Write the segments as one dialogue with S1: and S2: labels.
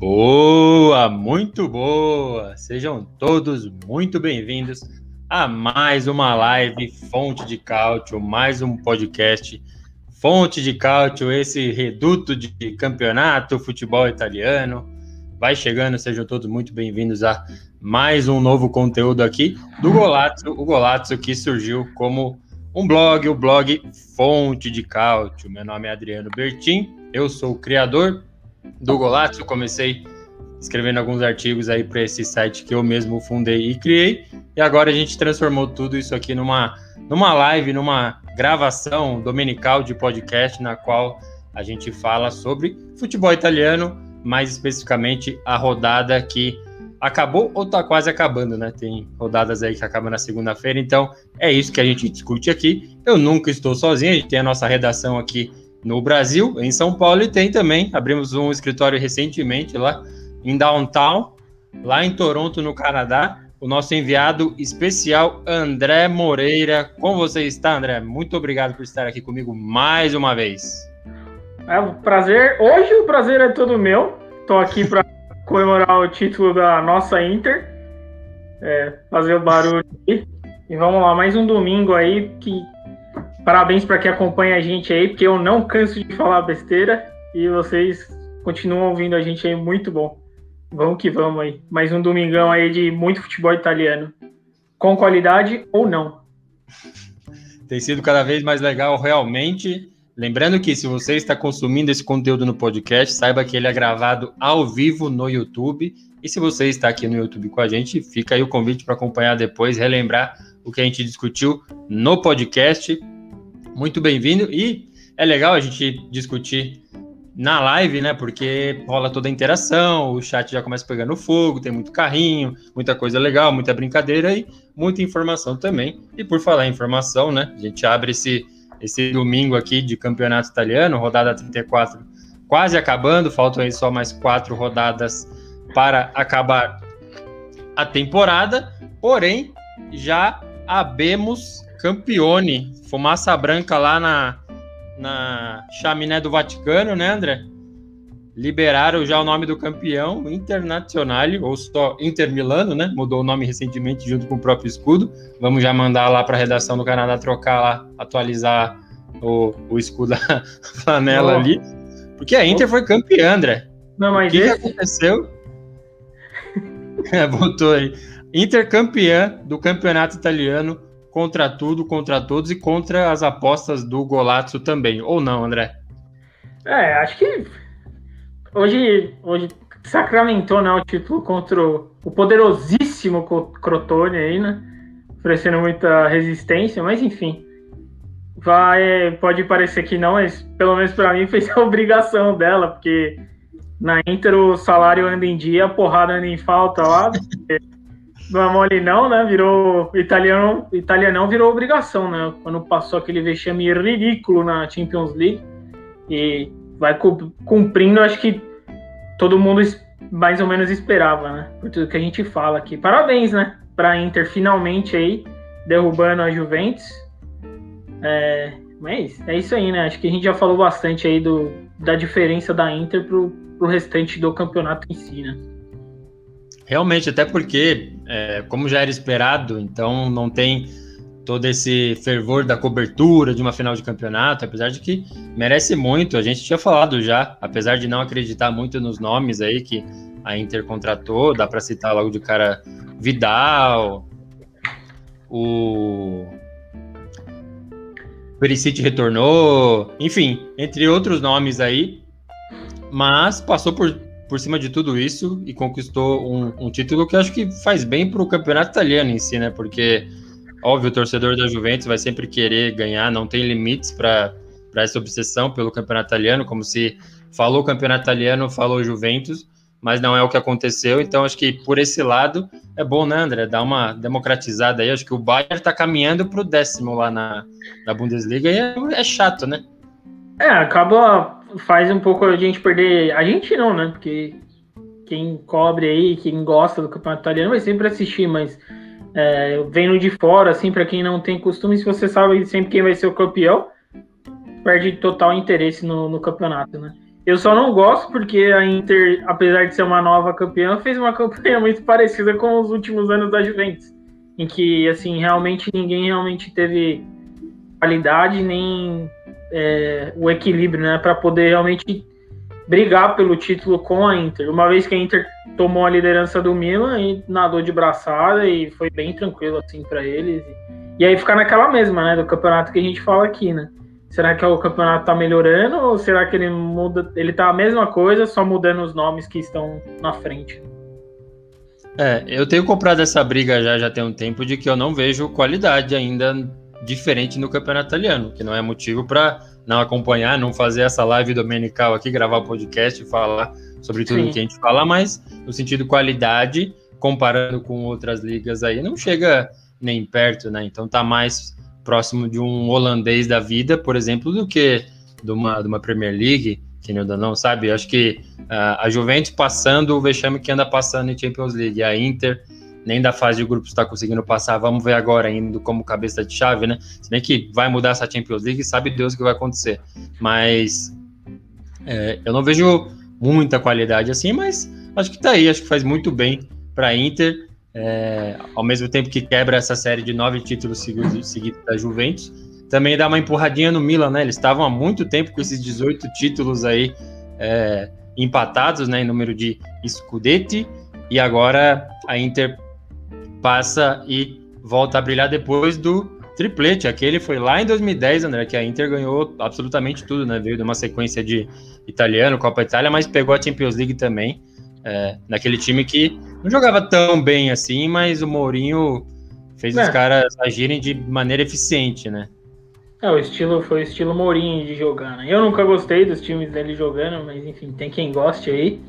S1: Boa, muito boa! Sejam todos muito bem-vindos a mais uma live Fonte de Cálcio, mais um podcast Fonte de Cálcio, esse reduto de campeonato, futebol italiano. Vai chegando, sejam todos muito bem-vindos a mais um novo conteúdo aqui do Golazzo, o Golazzo que surgiu como um blog, o blog Fonte de Cálcio. Meu nome é Adriano Bertin, eu sou o criador do Golazzo, comecei escrevendo alguns artigos aí para esse site que eu mesmo fundei e criei, e agora a gente transformou tudo isso aqui numa, numa live, numa gravação dominical de podcast, na qual a gente fala sobre futebol italiano, mais especificamente a rodada que acabou ou está quase acabando, né? Tem rodadas aí que acabam na segunda-feira, então é isso que a gente discute aqui. Eu nunca estou sozinho, a gente tem a nossa redação aqui no Brasil, em São Paulo, e tem também, abrimos um escritório recentemente lá em Downtown, lá em Toronto, no Canadá, o nosso enviado especial, André Moreira. Como você está, André? Muito obrigado por estar aqui comigo mais uma vez.
S2: É um prazer. Hoje o prazer é todo meu. Estou aqui para comemorar o título da nossa Inter. É, fazer o barulho aqui. E vamos lá, mais um domingo aí que Parabéns para quem acompanha a gente aí, porque eu não canso de falar besteira e vocês continuam ouvindo a gente aí, muito bom. Vamos que vamos aí. Mais um domingão aí de muito futebol italiano. Com qualidade ou não.
S1: Tem sido cada vez mais legal, realmente. Lembrando que se você está consumindo esse conteúdo no podcast, saiba que ele é gravado ao vivo no YouTube. E se você está aqui no YouTube com a gente, fica aí o convite para acompanhar depois, relembrar o que a gente discutiu no podcast muito bem-vindo. E é legal a gente discutir na live, né? Porque rola toda a interação, o chat já começa pegando fogo, tem muito carrinho, muita coisa legal, muita brincadeira e muita informação também. E por falar em informação, né? A gente abre esse, esse domingo aqui de campeonato italiano, rodada 34 quase acabando, faltam aí só mais quatro rodadas para acabar a temporada, porém já abemos campione fumaça branca lá na, na chaminé do Vaticano, né, André? Liberaram já o nome do campeão, Internazionale, ou só Inter Milano, né? Mudou o nome recentemente junto com o próprio escudo. Vamos já mandar lá para a redação do Canadá trocar lá, atualizar o, o escudo da flanela oh. ali. Porque a Inter oh. foi campeã, André.
S2: Não, mas
S1: o que, esse... que aconteceu? Botou aí. Inter campeã do campeonato italiano contra tudo, contra todos e contra as apostas do Golazzo também, ou não, André?
S2: É, acho que hoje, hoje sacramentou né, o título contra o poderosíssimo Crotone aí, né? Oferecendo muita resistência, mas enfim. Vai, pode parecer que não, mas pelo menos para mim fez a obrigação dela, porque na Inter o salário anda em dia, a porrada anda em falta lá. Não é mole não, né? Virou italiano, italianão virou obrigação, né? Quando passou aquele vexame ridículo na Champions League e vai cumprindo, acho que todo mundo mais ou menos esperava, né? Por tudo que a gente fala aqui. Parabéns, né? Para Inter finalmente aí derrubando a Juventus. É, mas é isso aí, né? Acho que a gente já falou bastante aí do, da diferença da Inter pro, pro restante do campeonato em si, né?
S1: Realmente, até porque, é, como já era esperado, então não tem todo esse fervor da cobertura de uma final de campeonato, apesar de que merece muito. A gente tinha falado já, apesar de não acreditar muito nos nomes aí que a Inter contratou, dá para citar logo de cara Vidal, o Perisic retornou, enfim, entre outros nomes aí, mas passou por por cima de tudo isso e conquistou um, um título que acho que faz bem para o campeonato italiano em si, né? Porque, óbvio, o torcedor da Juventus vai sempre querer ganhar, não tem limites para essa obsessão pelo campeonato italiano, como se falou campeonato italiano, falou Juventus, mas não é o que aconteceu. Então, acho que por esse lado é bom, né, André? Dar uma democratizada aí. Acho que o Bayern está caminhando para o décimo lá na, na Bundesliga e é, é, chato, né?
S2: É, acaba, faz um pouco a gente perder. A gente não, né? Porque quem cobre aí, quem gosta do campeonato italiano vai sempre assistir, mas é, vendo de fora, assim, para quem não tem costume, se você sabe sempre quem vai ser o campeão, perde total interesse no, no campeonato, né? Eu só não gosto porque a Inter, apesar de ser uma nova campeã, fez uma campanha muito parecida com os últimos anos da Juventus, em que assim realmente ninguém realmente teve qualidade nem é, o equilíbrio, né, para poder realmente brigar pelo título com a Inter. Uma vez que a Inter tomou a liderança do Milan e nadou de braçada e foi bem tranquilo assim para eles. E aí ficar naquela mesma, né, do campeonato que a gente fala aqui, né? Será que o campeonato está melhorando ou será que ele muda? Ele tá a mesma coisa, só mudando os nomes que estão na frente?
S1: É, eu tenho comprado essa briga já já tem um tempo de que eu não vejo qualidade ainda diferente no campeonato italiano, que não é motivo para não acompanhar, não fazer essa live dominical aqui, gravar o podcast e falar sobre tudo Sim. que a gente fala, mas no sentido qualidade, comparando com outras ligas aí, não chega nem perto, né? Então tá mais próximo de um holandês da vida, por exemplo, do que de uma, de uma Premier League, que ainda não sabe. Eu acho que uh, a Juventus passando o vexame que anda passando em Champions League, a Inter nem da fase de grupos está conseguindo passar. Vamos ver agora indo como cabeça de chave, né? Se bem que vai mudar essa Champions League, sabe Deus o que vai acontecer. Mas é, eu não vejo muita qualidade assim, mas acho que tá aí, acho que faz muito bem para Inter é, ao mesmo tempo que quebra essa série de nove títulos seguidos, seguidos da Juventus, também dá uma empurradinha no Milan, né? Eles estavam há muito tempo com esses 18 títulos aí é, empatados, né, em número de Scudetti, e agora a Inter passa e volta a brilhar depois do triplete. Aquele foi lá em 2010, André, que a Inter ganhou absolutamente tudo, né? Veio de uma sequência de italiano, Copa Itália, mas pegou a Champions League também, é, naquele time que não jogava tão bem assim, mas o Mourinho fez é. os caras agirem de maneira eficiente, né?
S2: É, o estilo foi o estilo Mourinho de jogar, né? Eu nunca gostei dos times dele jogando, mas enfim, tem quem goste aí.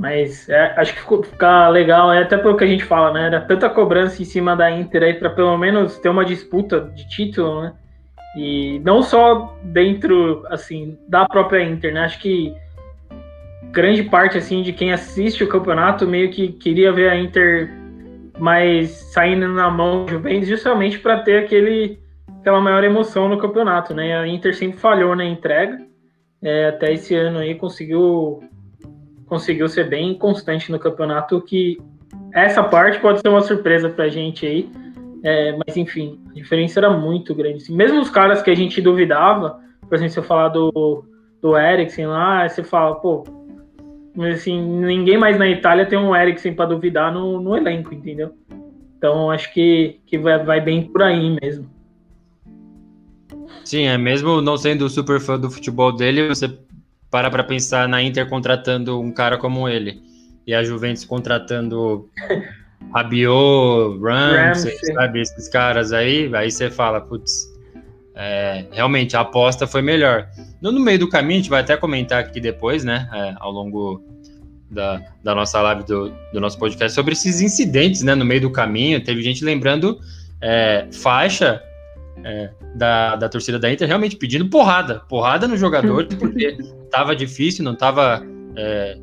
S2: Mas é, acho que ficou, ficar legal, é até pelo que a gente fala, né? Era tanta cobrança em cima da Inter aí para pelo menos ter uma disputa de título, né? E não só dentro, assim, da própria Inter, né? Acho que grande parte assim de quem assiste o campeonato meio que queria ver a Inter mais saindo na mão do Juventus justamente para ter aquele aquela maior emoção no campeonato, né? A Inter sempre falhou na entrega, é, até esse ano aí conseguiu conseguiu ser bem constante no campeonato, que essa parte pode ser uma surpresa para a gente aí, é, mas enfim, a diferença era muito grande. Assim, mesmo os caras que a gente duvidava, por exemplo, se eu falar do, do Eriksen lá, você fala, pô, assim, ninguém mais na Itália tem um Eriksen para duvidar no, no, elenco, entendeu? Então acho que, que vai, vai bem por aí mesmo.
S1: Sim, é mesmo não sendo super fã do futebol dele, você para para pensar na Inter contratando um cara como ele e a Juventus contratando Rabiot, Ramsey, sabe, esses caras aí, aí você fala, putz, é, realmente a aposta foi melhor. No, no, meio do caminho, a gente vai até comentar aqui depois, né, é, ao longo da, da nossa live do, do, nosso podcast, sobre esses incidentes, né, no meio do caminho. Teve gente lembrando é, faixa é, da, da torcida da Inter realmente pedindo porrada, porrada nos jogadores, porque tava difícil, não tava é,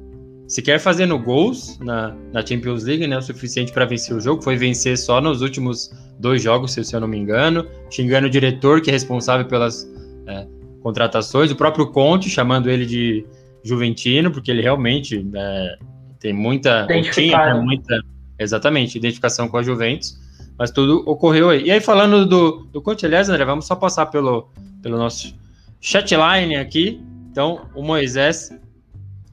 S1: sequer fazendo gols na, na Champions League, né, o suficiente para vencer o jogo, foi vencer só nos últimos dois jogos, se eu não me engano, xingando o diretor que é responsável pelas é, contratações, o próprio Conte chamando ele de Juventino, porque ele realmente é, tem muita, tinha muita, exatamente, identificação com a Juventus, mas tudo ocorreu aí. E aí, falando do, do Conte, aliás, André, vamos só passar pelo, pelo nosso chatline aqui. Então, o Moisés,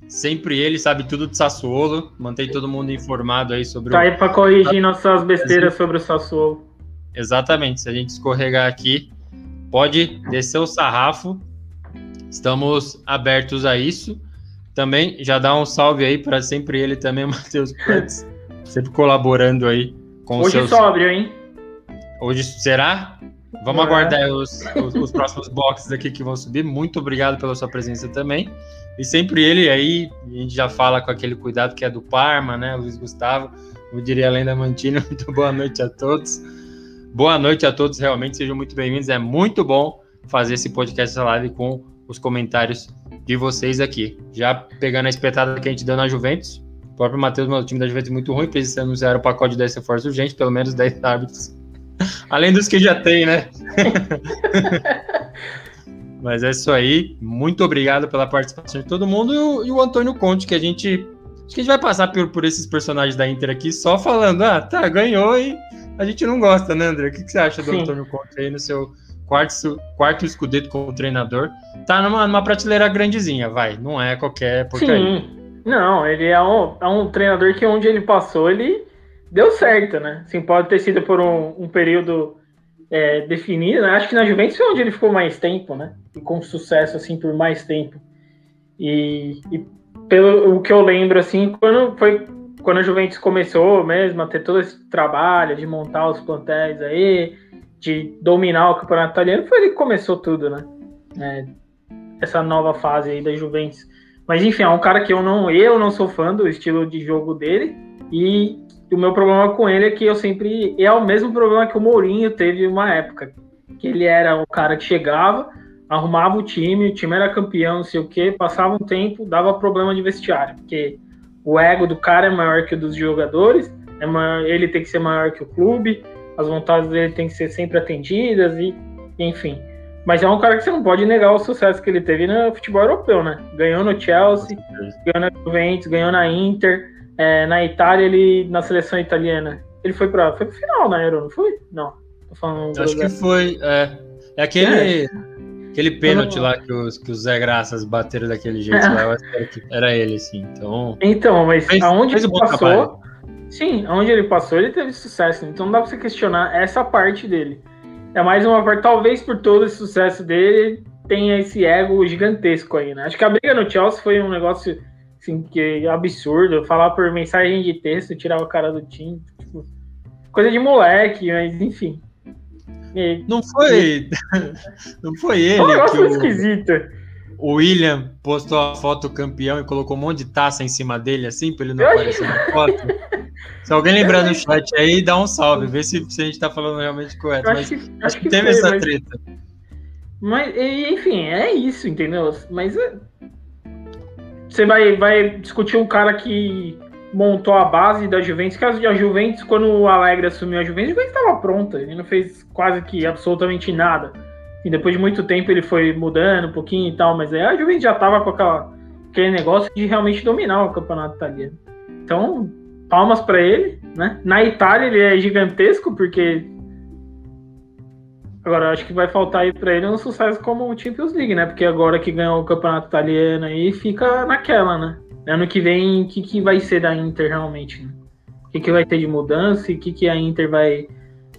S1: sempre ele sabe tudo de Sassuolo, mantém todo mundo informado aí sobre
S2: tá o... Tá aí para corrigir nossas besteiras sobre o Sassuolo.
S1: Exatamente, se a gente escorregar aqui, pode descer o sarrafo. Estamos abertos a isso. Também já dá um salve aí para sempre ele também, Matheus sempre colaborando aí
S2: com Hoje seus... sóbrio, hein?
S1: Hoje será? Vamos é. aguardar os, os, os, próximos boxes aqui que vão subir. Muito obrigado pela sua presença também. E sempre ele aí, a gente já fala com aquele cuidado que é do Parma, né? Luiz Gustavo, como diria além da Mantina. Muito boa noite a todos. Boa noite a todos, realmente sejam muito bem-vindos. É muito bom fazer esse podcast, essa live com os comentários de vocês aqui. Já pegando a espetada que a gente deu na Juventus, o próprio Matheus, meu time da Juventus é muito ruim, precisa anunciar o pacote de 10 reforços urgentes, pelo menos 10 árbitros. Além dos que já tem, né? Mas é isso aí. Muito obrigado pela participação de todo mundo e o, e o Antônio Conte, que a gente. Acho que a gente vai passar por, por esses personagens da Inter aqui só falando, ah, tá, ganhou e a gente não gosta, né, André? O que, que você acha do Sim. Antônio Conte aí no seu quarto, quarto escudeto como treinador? Tá numa, numa prateleira grandezinha, vai. Não é qualquer porcaria.
S2: Sim. Não, ele é um, é um treinador que onde ele passou, ele deu certo, né? Assim, pode ter sido por um, um período é, definido, né? Acho que na Juventus foi onde ele ficou mais tempo, né? E com sucesso, assim, por mais tempo. E, e pelo o que eu lembro, assim, quando foi quando a Juventus começou mesmo a ter todo esse trabalho de montar os plantéis aí, de dominar o campeonato italiano, foi ele que começou tudo, né? É, essa nova fase aí da Juventus. Mas enfim, é um cara que eu não, eu não sou fã do estilo de jogo dele. E o meu problema com ele é que eu sempre. É o mesmo problema que o Mourinho teve uma época. Que ele era o cara que chegava, arrumava o time, o time era campeão, não sei o quê, passava um tempo, dava problema de vestiário. Porque o ego do cara é maior que o dos jogadores, é maior, ele tem que ser maior que o clube, as vontades dele tem que ser sempre atendidas, e enfim. Mas é um cara que você não pode negar o sucesso que ele teve no futebol europeu, né? Ganhou no Chelsea, ganhou na Juventus, ganhou na Inter, é, na Itália, ele na seleção italiana. Ele foi para foi pro final na Euro, não foi? Não.
S1: Tô falando Acho que foi. É, é aquele. É. Aquele pênalti lá que os, que os Zé Graças bateram daquele jeito é. lá, era ele, sim. Então,
S2: então mas fez, aonde fez ele passou. Trabalho. Sim, aonde ele passou, ele teve sucesso. Então não dá pra você questionar essa parte dele. É mais uma parte, talvez por todo esse sucesso dele, tenha esse ego gigantesco aí, né? Acho que a briga no Chelsea foi um negócio assim, que é absurdo. Falar por mensagem de texto, tirar o cara do time. Tipo, coisa de moleque, mas enfim.
S1: E, não foi. não foi ele.
S2: Foi um negócio esquisito.
S1: O William postou a foto campeão e colocou um monte de taça em cima dele, assim, pra ele não aparecer na foto. Se alguém lembrar no chat aí, dá um salve, vê se, se a gente tá falando realmente correto. Acho mas que, acho, acho que, que teve foi, essa mas... treta.
S2: Mas, enfim, é isso, entendeu? Mas você vai, vai discutir um cara que montou a base da Juventus, que a Juventus, quando o Alegre assumiu a Juventus, a Juventus estava pronta, ele não fez quase que absolutamente nada. E depois de muito tempo ele foi mudando um pouquinho e tal, mas aí a Juventus já estava com aquela, aquele negócio de realmente dominar o campeonato italiano. Então, palmas para ele, né? Na Itália ele é gigantesco, porque Agora, acho que vai faltar aí para ele um sucesso como o Champions League, né? Porque agora que ganhou o campeonato italiano aí, fica naquela, né? Ano que vem, o que, que vai ser da Inter realmente? Né? O que, que vai ter de mudança e o que, que a Inter vai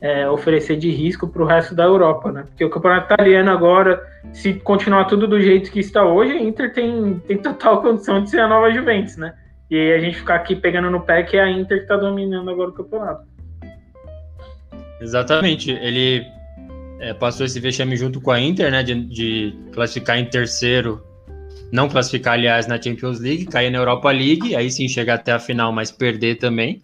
S2: é, oferecer de risco para o resto da Europa, né? Porque o campeonato italiano agora, se continuar tudo do jeito que está hoje, a Inter tem, tem total condição de ser a nova Juventus, né? E a gente ficar aqui pegando no pé que é a Inter que está dominando agora o campeonato.
S1: Exatamente. Ele é, passou esse vexame junto com a Inter, né? De, de, classificar em terceiro, não classificar, aliás, na Champions League, cair na Europa League, aí sim chegar até a final, mas perder também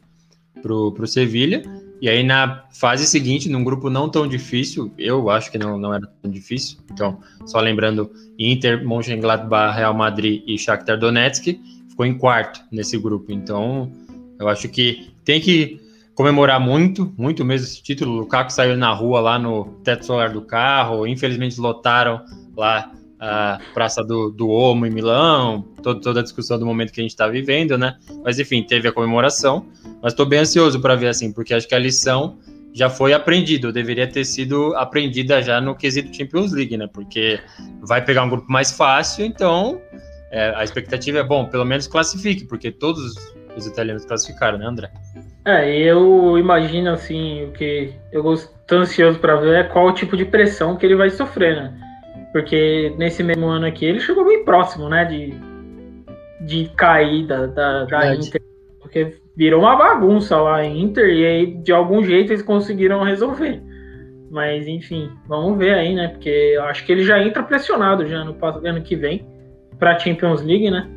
S1: pro, pro Sevilha. E aí na fase seguinte, num grupo não tão difícil, eu acho que não, não era tão difícil. Então, só lembrando, Inter, Mönchengladbach, Real Madrid e Shakhtar Donetsk ficou em quarto nesse grupo. Então, eu acho que tem que comemorar muito, muito mesmo esse título. O Lukaku saiu na rua lá no teto solar do carro, infelizmente lotaram lá a Praça do, do Omo em Milão, todo, toda a discussão do momento que a gente está vivendo, né? Mas enfim, teve a comemoração. Mas estou bem ansioso para ver assim, porque acho que a lição já foi aprendida, deveria ter sido aprendida já no quesito Champions League, né? Porque vai pegar um grupo mais fácil, então é, a expectativa é bom, pelo menos classifique, porque todos os italianos classificaram, né, André?
S2: É, eu imagino assim, o que eu estou ansioso para ver é qual o tipo de pressão que ele vai sofrer, né? Porque nesse mesmo ano aqui ele chegou bem próximo, né, de, de cair da, da, da Inter. Porque virou uma bagunça lá em Inter e aí de algum jeito eles conseguiram resolver. Mas enfim, vamos ver aí, né? Porque eu acho que ele já entra pressionado já no ano que vem para a Champions League, né?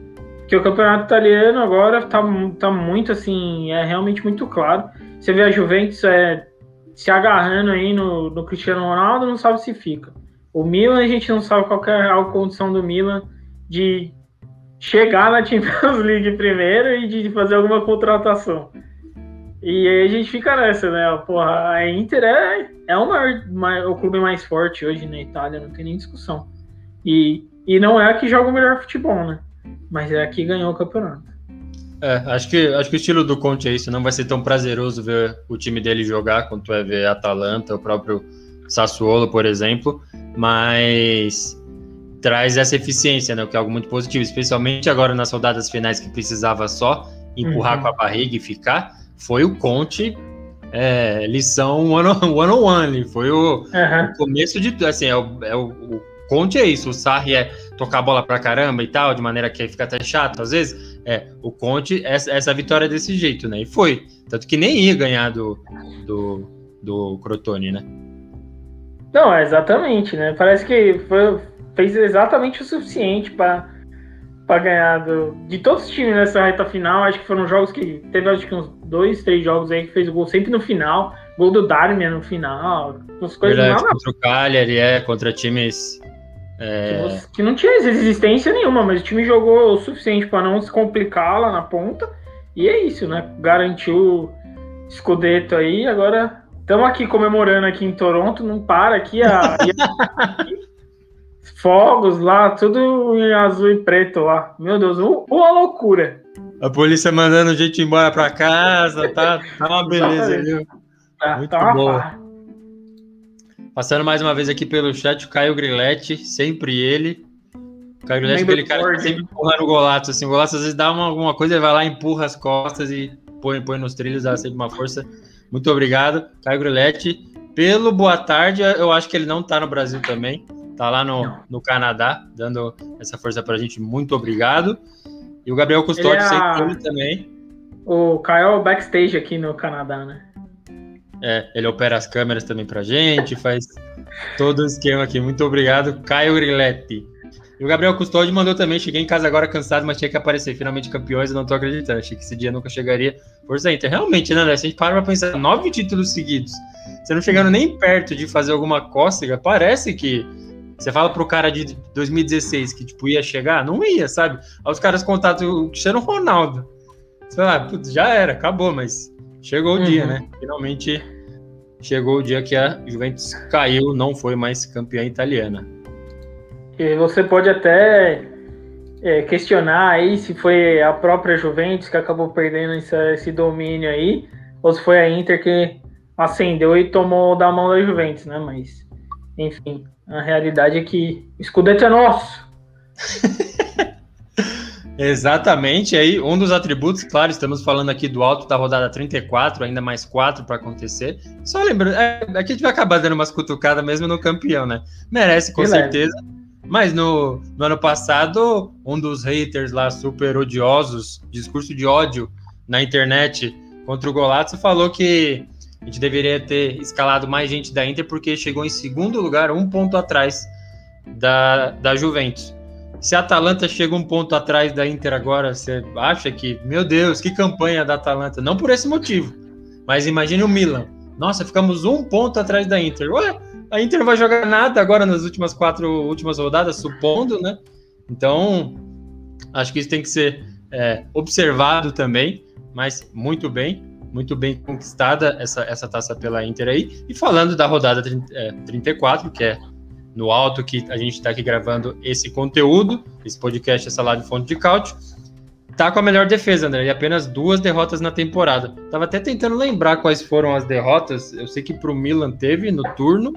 S2: Que o campeonato italiano agora tá, tá muito assim, é realmente muito claro. Você vê a Juventus é, se agarrando aí no, no Cristiano Ronaldo, não sabe se fica. O Milan, a gente não sabe qual é a condição do Milan de chegar na Champions League primeiro e de fazer alguma contratação. E aí a gente fica nessa, né? Porra, a Inter é, é o, maior, o clube mais forte hoje na Itália, não tem nem discussão. E, e não é a que joga o melhor futebol, né? Mas é a que ganhou o campeonato.
S1: É, acho que, acho que o estilo do Conte é isso. Não vai ser tão prazeroso ver o time dele jogar quanto é ver Atalanta, o próprio Sassuolo, por exemplo. Mas traz essa eficiência, né? O que é algo muito positivo, especialmente agora nas rodadas finais que precisava só empurrar uhum. com a barriga e ficar. Foi o Conte é, lição one on one, on one foi o, uhum. o, começo de assim é o, é o, o Conte é isso, o Sarri é tocar a bola pra caramba e tal, de maneira que fica até chato às vezes. É, o Conte, essa, essa vitória é desse jeito, né? E foi. Tanto que nem ia ganhar do, do, do Crotone, né?
S2: Não, é exatamente, né? Parece que foi, fez exatamente o suficiente para para ganhar do, de todos os times nessa reta final. Acho que foram jogos que teve acho que uns dois, três jogos aí que fez gol sempre no final. Gol do Darmian no final. As coisas
S1: Verdade, contra o Cagliari, é, contra times.
S2: É... Que, não tinha resistência nenhuma, mas o time jogou o suficiente para não se complicar lá na ponta. E é isso, né? Garantiu o Scudetto aí. Agora estamos aqui comemorando aqui em Toronto. Não para aqui a. fogos lá, tudo em azul e preto lá. Meu Deus, uma loucura.
S1: A polícia mandando gente embora pra casa, tá, tá uma beleza, viu? Tá, Muito tá bom. Passando mais uma vez aqui pelo chat, o Caio Grilete, sempre ele. O Caio Grilete é aquele cara que sempre empurra no golaço, assim, o golaço às vezes dá uma, alguma coisa, ele vai lá, empurra as costas e põe, põe nos trilhos, dá sempre uma força. Muito obrigado, Caio Grilete. Pelo boa tarde, eu acho que ele não tá no Brasil também. Tá lá no, no Canadá, dando essa força pra gente. Muito obrigado. E o Gabriel Custódio, é a... também.
S2: O Caio backstage aqui no Canadá, né?
S1: É, ele opera as câmeras também pra gente, faz todo o esquema aqui. Muito obrigado, Caio Griletti. E o Gabriel Custódio mandou também. Cheguei em casa agora cansado, mas tinha que aparecer. Finalmente campeões, eu não tô acreditando. Achei que esse dia nunca chegaria. Força Inter. Realmente, né, André? Se a gente para pra pensar, nove títulos seguidos. Você não chegando nem perto de fazer alguma cócega, parece que você fala pro cara de 2016 que, tipo, ia chegar? Não ia, sabe? Aí os caras contatam o Cristiano Ronaldo. Você fala, putz, já era, acabou, mas chegou o uhum. dia, né? Finalmente chegou o dia que a Juventus caiu, não foi mais campeã italiana.
S2: E você pode até é, questionar aí se foi a própria Juventus que acabou perdendo esse, esse domínio aí, ou se foi a Inter que acendeu e tomou da mão da Juventus, né? Mas, enfim, a realidade é que o Scudetto é nosso.
S1: Exatamente, aí um dos atributos, claro, estamos falando aqui do alto da rodada 34, ainda mais quatro para acontecer. Só lembrando, é, aqui a gente vai acabar dando umas cutucadas mesmo no campeão, né? Merece com certeza. Mas no, no ano passado, um dos haters lá super odiosos, discurso de ódio na internet contra o Golazzo, falou que a gente deveria ter escalado mais gente da Inter porque chegou em segundo lugar, um ponto atrás da, da Juventus. Se a Atalanta chega um ponto atrás da Inter agora, você acha que, meu Deus, que campanha da Atalanta? Não por esse motivo, mas imagine o Milan. Nossa, ficamos um ponto atrás da Inter. Ué, a Inter não vai jogar nada agora nas últimas quatro últimas rodadas, supondo, né? Então, acho que isso tem que ser é, observado também, mas muito bem muito bem conquistada essa, essa taça pela Inter aí. E falando da rodada 30, é, 34, que é no alto que a gente está aqui gravando esse conteúdo, esse podcast, essa live Fonte de Cálcio, tá com a melhor defesa, André, e apenas duas derrotas na temporada. Tava até tentando lembrar quais foram as derrotas. Eu sei que pro Milan teve no turno.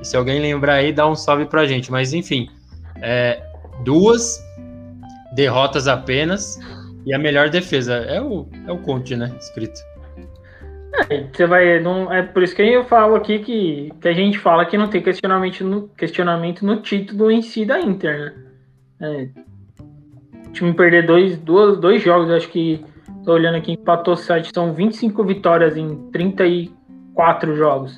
S1: E se alguém lembrar aí, dá um salve pra gente. Mas enfim, é, duas derrotas apenas e a melhor defesa é o, é o Conte, né? Escrito.
S2: É, você vai. Não, é por isso que eu falo aqui que, que a gente fala que não tem questionamento no, questionamento no título em si da Inter, né? É, o time perder dois, dois, dois jogos, acho que. Tô olhando aqui, empatou o site, são 25 vitórias em 34 jogos.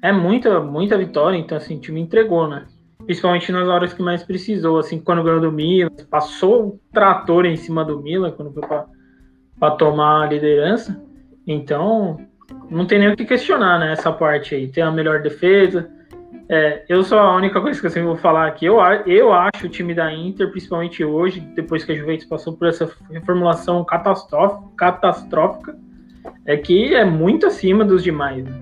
S2: é muita, muita vitória, então assim, o time entregou, né? Principalmente nas horas que mais precisou, assim, quando ganhou do Milan, passou o trator em cima do Milan quando foi para tomar a liderança. Então, não tem nem o que questionar, né? Essa parte aí. Tem a melhor defesa. É, eu sou a única coisa que eu sempre vou falar aqui. Eu, eu acho o time da Inter, principalmente hoje, depois que a Juventus passou por essa reformulação catastrófica, é que é muito acima dos demais. Né?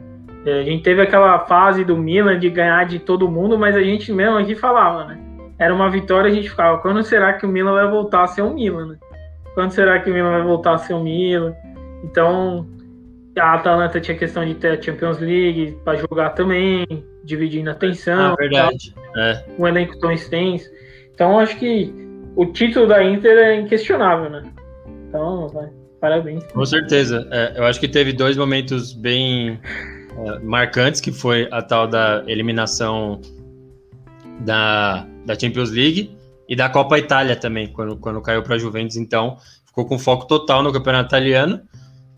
S2: É, a gente teve aquela fase do Milan de ganhar de todo mundo, mas a gente mesmo aqui falava, né? Era uma vitória, a gente ficava, quando será que o Milan vai voltar a ser um Milan, né? Quando será que o Milan vai voltar a ser um Milan? Então, a Atalanta tinha questão de ter a Champions League para jogar também, dividindo a atenção.
S1: Ah, verdade. É.
S2: Um elenco tão extenso. Então, acho que o título da Inter é inquestionável, né? Então, vai. Parabéns.
S1: Com certeza. É, eu acho que teve dois momentos bem é, marcantes, que foi a tal da eliminação da, da Champions League e da Copa Itália também, quando, quando caiu para a Juventus. Então, ficou com foco total no campeonato italiano.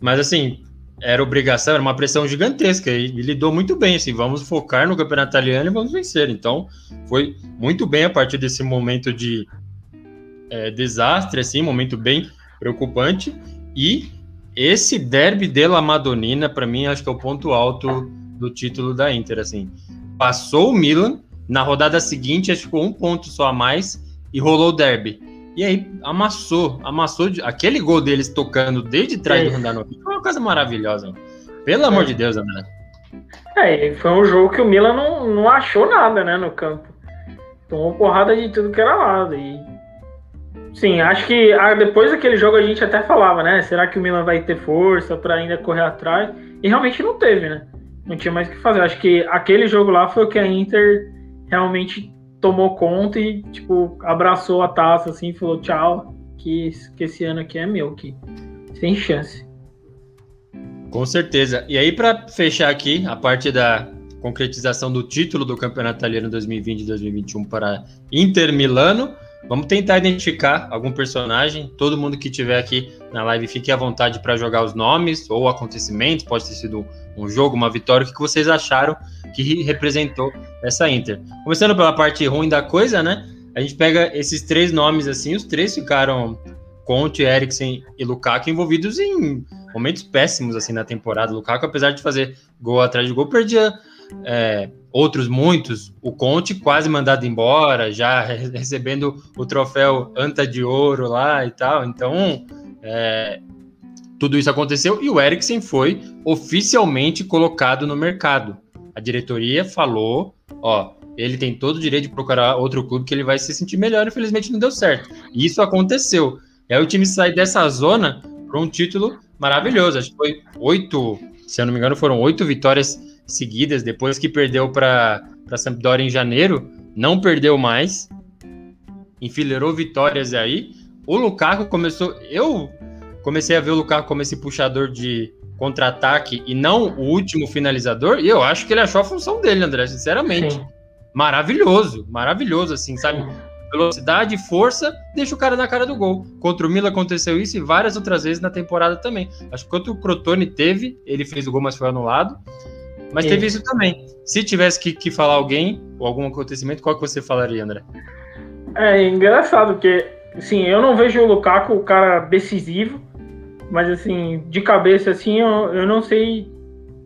S1: Mas, assim, era obrigação, era uma pressão gigantesca e, e lidou muito bem. Assim, vamos focar no campeonato italiano e vamos vencer. Então, foi muito bem a partir desse momento de é, desastre, assim, momento bem preocupante. E esse derby della Madonnina, para mim, acho que é o ponto alto do título da Inter. Assim, passou o Milan, na rodada seguinte, acho que ficou um ponto só a mais e rolou o derby. E aí amassou, amassou de, aquele gol deles tocando desde trás é. do Randanovic. Foi uma coisa maravilhosa. Pelo é. amor de Deus, André.
S2: É, foi um jogo que o Milan não, não achou nada, né, no campo. Tomou porrada de tudo que era lado. E Sim, acho que ah, depois daquele jogo a gente até falava, né? Será que o Milan vai ter força para ainda correr atrás? E realmente não teve, né? Não tinha mais o que fazer. Acho que aquele jogo lá foi o que a Inter realmente tomou conta e, tipo, abraçou a taça assim falou tchau, que, que esse ano aqui é meu, que sem chance.
S1: Com certeza. E aí, para fechar aqui a parte da concretização do título do Campeonato Italiano 2020-2021 para Inter Milano. Vamos tentar identificar algum personagem. Todo mundo que estiver aqui na live fique à vontade para jogar os nomes ou acontecimentos. Pode ter sido um jogo, uma vitória. O que vocês acharam que representou essa Inter? Começando pela parte ruim da coisa, né? A gente pega esses três nomes assim. Os três ficaram Conte, Eriksen e Lukaku envolvidos em momentos péssimos assim na temporada. Lukaku, apesar de fazer gol atrás de gol, perdia é, outros muitos, o Conte quase mandado embora, já recebendo o troféu Anta de Ouro lá e tal. Então, é, tudo isso aconteceu e o Eriksen foi oficialmente colocado no mercado. A diretoria falou, ó, ele tem todo o direito de procurar outro clube que ele vai se sentir melhor. Infelizmente não deu certo. E isso aconteceu. E aí o time sai dessa zona para um título maravilhoso. Acho que foi oito, se eu não me engano, foram oito vitórias seguidas, depois que perdeu para a Sampdoria em janeiro, não perdeu mais, enfileirou vitórias aí. O Lukaku começou. Eu comecei a ver o Lukaku como esse puxador de contra-ataque e não o último finalizador, e eu acho que ele achou a função dele, André, sinceramente. Sim. Maravilhoso, maravilhoso, assim, sabe? Velocidade, força, deixa o cara na cara do gol. Contra o Mila aconteceu isso e várias outras vezes na temporada também. Acho que quanto o Crotone teve, ele fez o gol, mas foi anulado. Mas teve isso também. Se tivesse que, que falar alguém ou algum acontecimento, qual que você falaria, André?
S2: É engraçado, porque assim, eu não vejo o Lukaku o cara decisivo, mas assim, de cabeça assim, eu, eu não sei.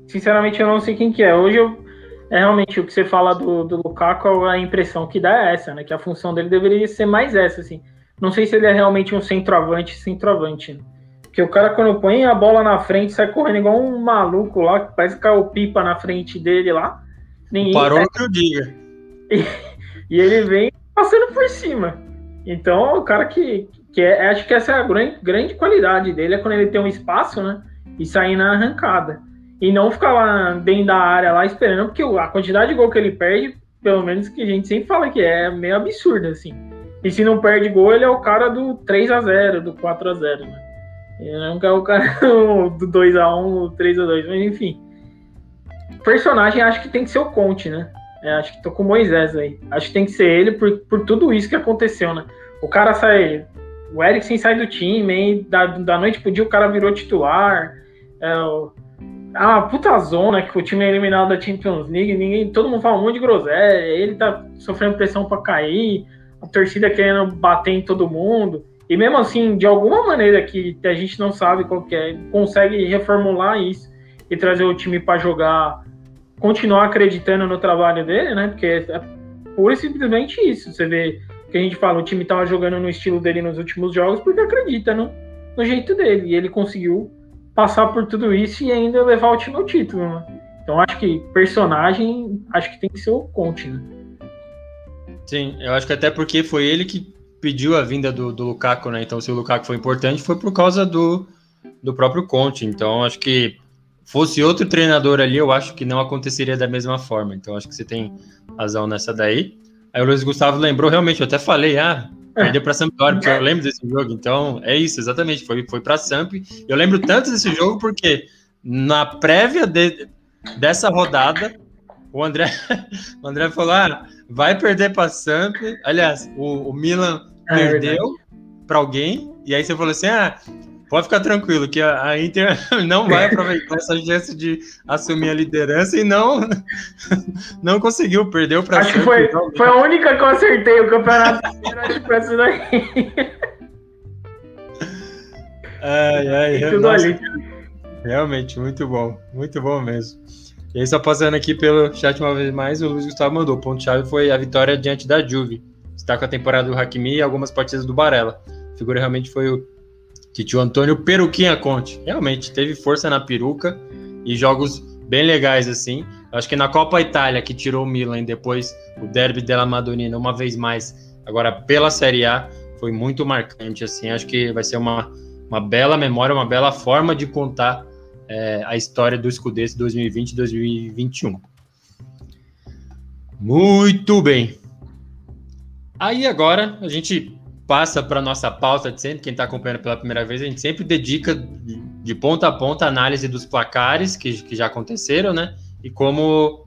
S2: Sinceramente, eu não sei quem que é. Hoje eu, é realmente o que você fala do, do Lukaku, a impressão que dá é essa, né? Que a função dele deveria ser mais essa, assim. Não sei se ele é realmente um centroavante, centroavante. Né? Porque o cara, quando põe a bola na frente, sai correndo igual um maluco lá, que parece que caiu pipa na frente dele lá.
S1: Ninguém Parou o que eu diga.
S2: E, e, ele vem passando por cima. Então, o cara que, que é, acho que essa é a grande, grande qualidade dele, é quando ele tem um espaço, né? E sair na arrancada. E não ficar lá dentro da área lá esperando, porque a quantidade de gol que ele perde, pelo menos que a gente sempre fala que é, é meio absurda, assim. E se não perde gol, ele é o cara do 3 a 0 do 4 a 0 né? Não quero o cara do 2x1, 3x2, mas enfim. Personagem acho que tem que ser o Conte, né? É, acho que tô com o Moisés aí. Acho que tem que ser ele por, por tudo isso que aconteceu, né? O cara sai. O Eriksen sai do time, hein? Da, da noite pro dia o cara virou titular. É, a puta zona que o time é eliminado da Champions League, ninguém, todo mundo fala um monte de groselha, ele tá sofrendo pressão para cair, a torcida querendo bater em todo mundo. E mesmo assim, de alguma maneira que a gente não sabe qual que é, consegue reformular isso e trazer o time para jogar, continuar acreditando no trabalho dele, né? Porque é pura e simplesmente isso. Você vê que a gente fala, o time tava jogando no estilo dele nos últimos jogos porque acredita no, no jeito dele. E ele conseguiu passar por tudo isso e ainda levar o time ao título, né? Então acho que personagem, acho que tem que ser o Conte, né?
S1: Sim, eu acho que até porque foi ele que pediu a vinda do, do Lukaku, né? Então se o Lukaku foi importante foi por causa do, do próprio Conte. Então acho que fosse outro treinador ali, eu acho que não aconteceria da mesma forma. Então acho que você tem razão nessa daí. Aí o Luiz Gustavo lembrou, realmente, eu até falei, ah, Perdeu para Sampdoria, porque eu lembro desse jogo. Então, é isso, exatamente. Foi, foi para Samp. Eu lembro tanto desse jogo porque na prévia de, dessa rodada, o André, o André falou: ah, vai perder para Samp. Aliás, o, o Milan é perdeu para alguém. E aí você falou assim: ah, Pode ficar tranquilo que a, a, Inter não vai aproveitar essa chance de assumir a liderança e não não conseguiu, perdeu para
S2: Acho que foi, foi a única que eu acertei o campeonato inteiro, acho que daí.
S1: Ai, ai, tudo nossa, ali. Realmente, muito bom, muito bom mesmo. E aí, só passando aqui pelo chat uma vez mais, o Luiz Gustavo mandou. O ponto-chave foi a vitória diante da Juve. Está com a temporada do Hakimi e algumas partidas do Barella. A figura realmente foi o que tio Antônio Peruquinha Conte. Realmente, teve força na peruca e jogos bem legais assim. Acho que na Copa Itália, que tirou o Milan, depois o Derby della Madonnina, uma vez mais, agora pela Série A, foi muito marcante. assim. Acho que vai ser uma, uma bela memória, uma bela forma de contar é, a história do Scudetto 2020-2021. Muito bem. Aí agora a gente passa para nossa pauta de sempre, quem está acompanhando pela primeira vez, a gente sempre dedica de ponta a ponta a análise dos placares que, que já aconteceram, né? E como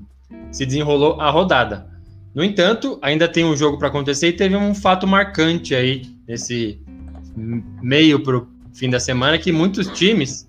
S1: se desenrolou a rodada. No entanto, ainda tem um jogo para acontecer e teve um fato marcante aí nesse meio para o fim da semana que muitos times,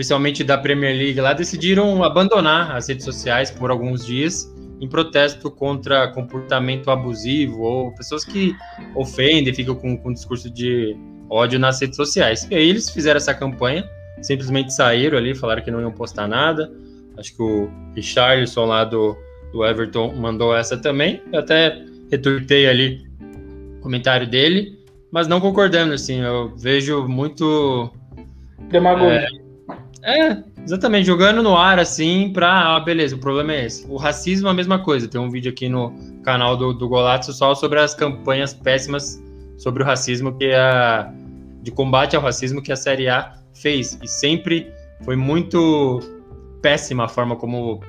S1: especialmente da Premier League lá, decidiram abandonar as redes sociais por alguns dias em protesto contra comportamento abusivo ou pessoas que ofendem, ficam com, com discurso de ódio nas redes sociais. E aí eles fizeram essa campanha, simplesmente saíram ali, falaram que não iam postar nada. Acho que o Richarlison lá do, do Everton mandou essa também. Eu até retuitei ali o comentário dele, mas não concordando, assim, eu vejo muito...
S2: Demagogia.
S1: É, é Exatamente, jogando no ar assim pra. Ah, beleza, o problema é esse. O racismo é a mesma coisa. Tem um vídeo aqui no canal do, do Golazzo só sobre as campanhas péssimas sobre o racismo que a. de combate ao racismo que a Série A fez. E sempre foi muito péssima a forma como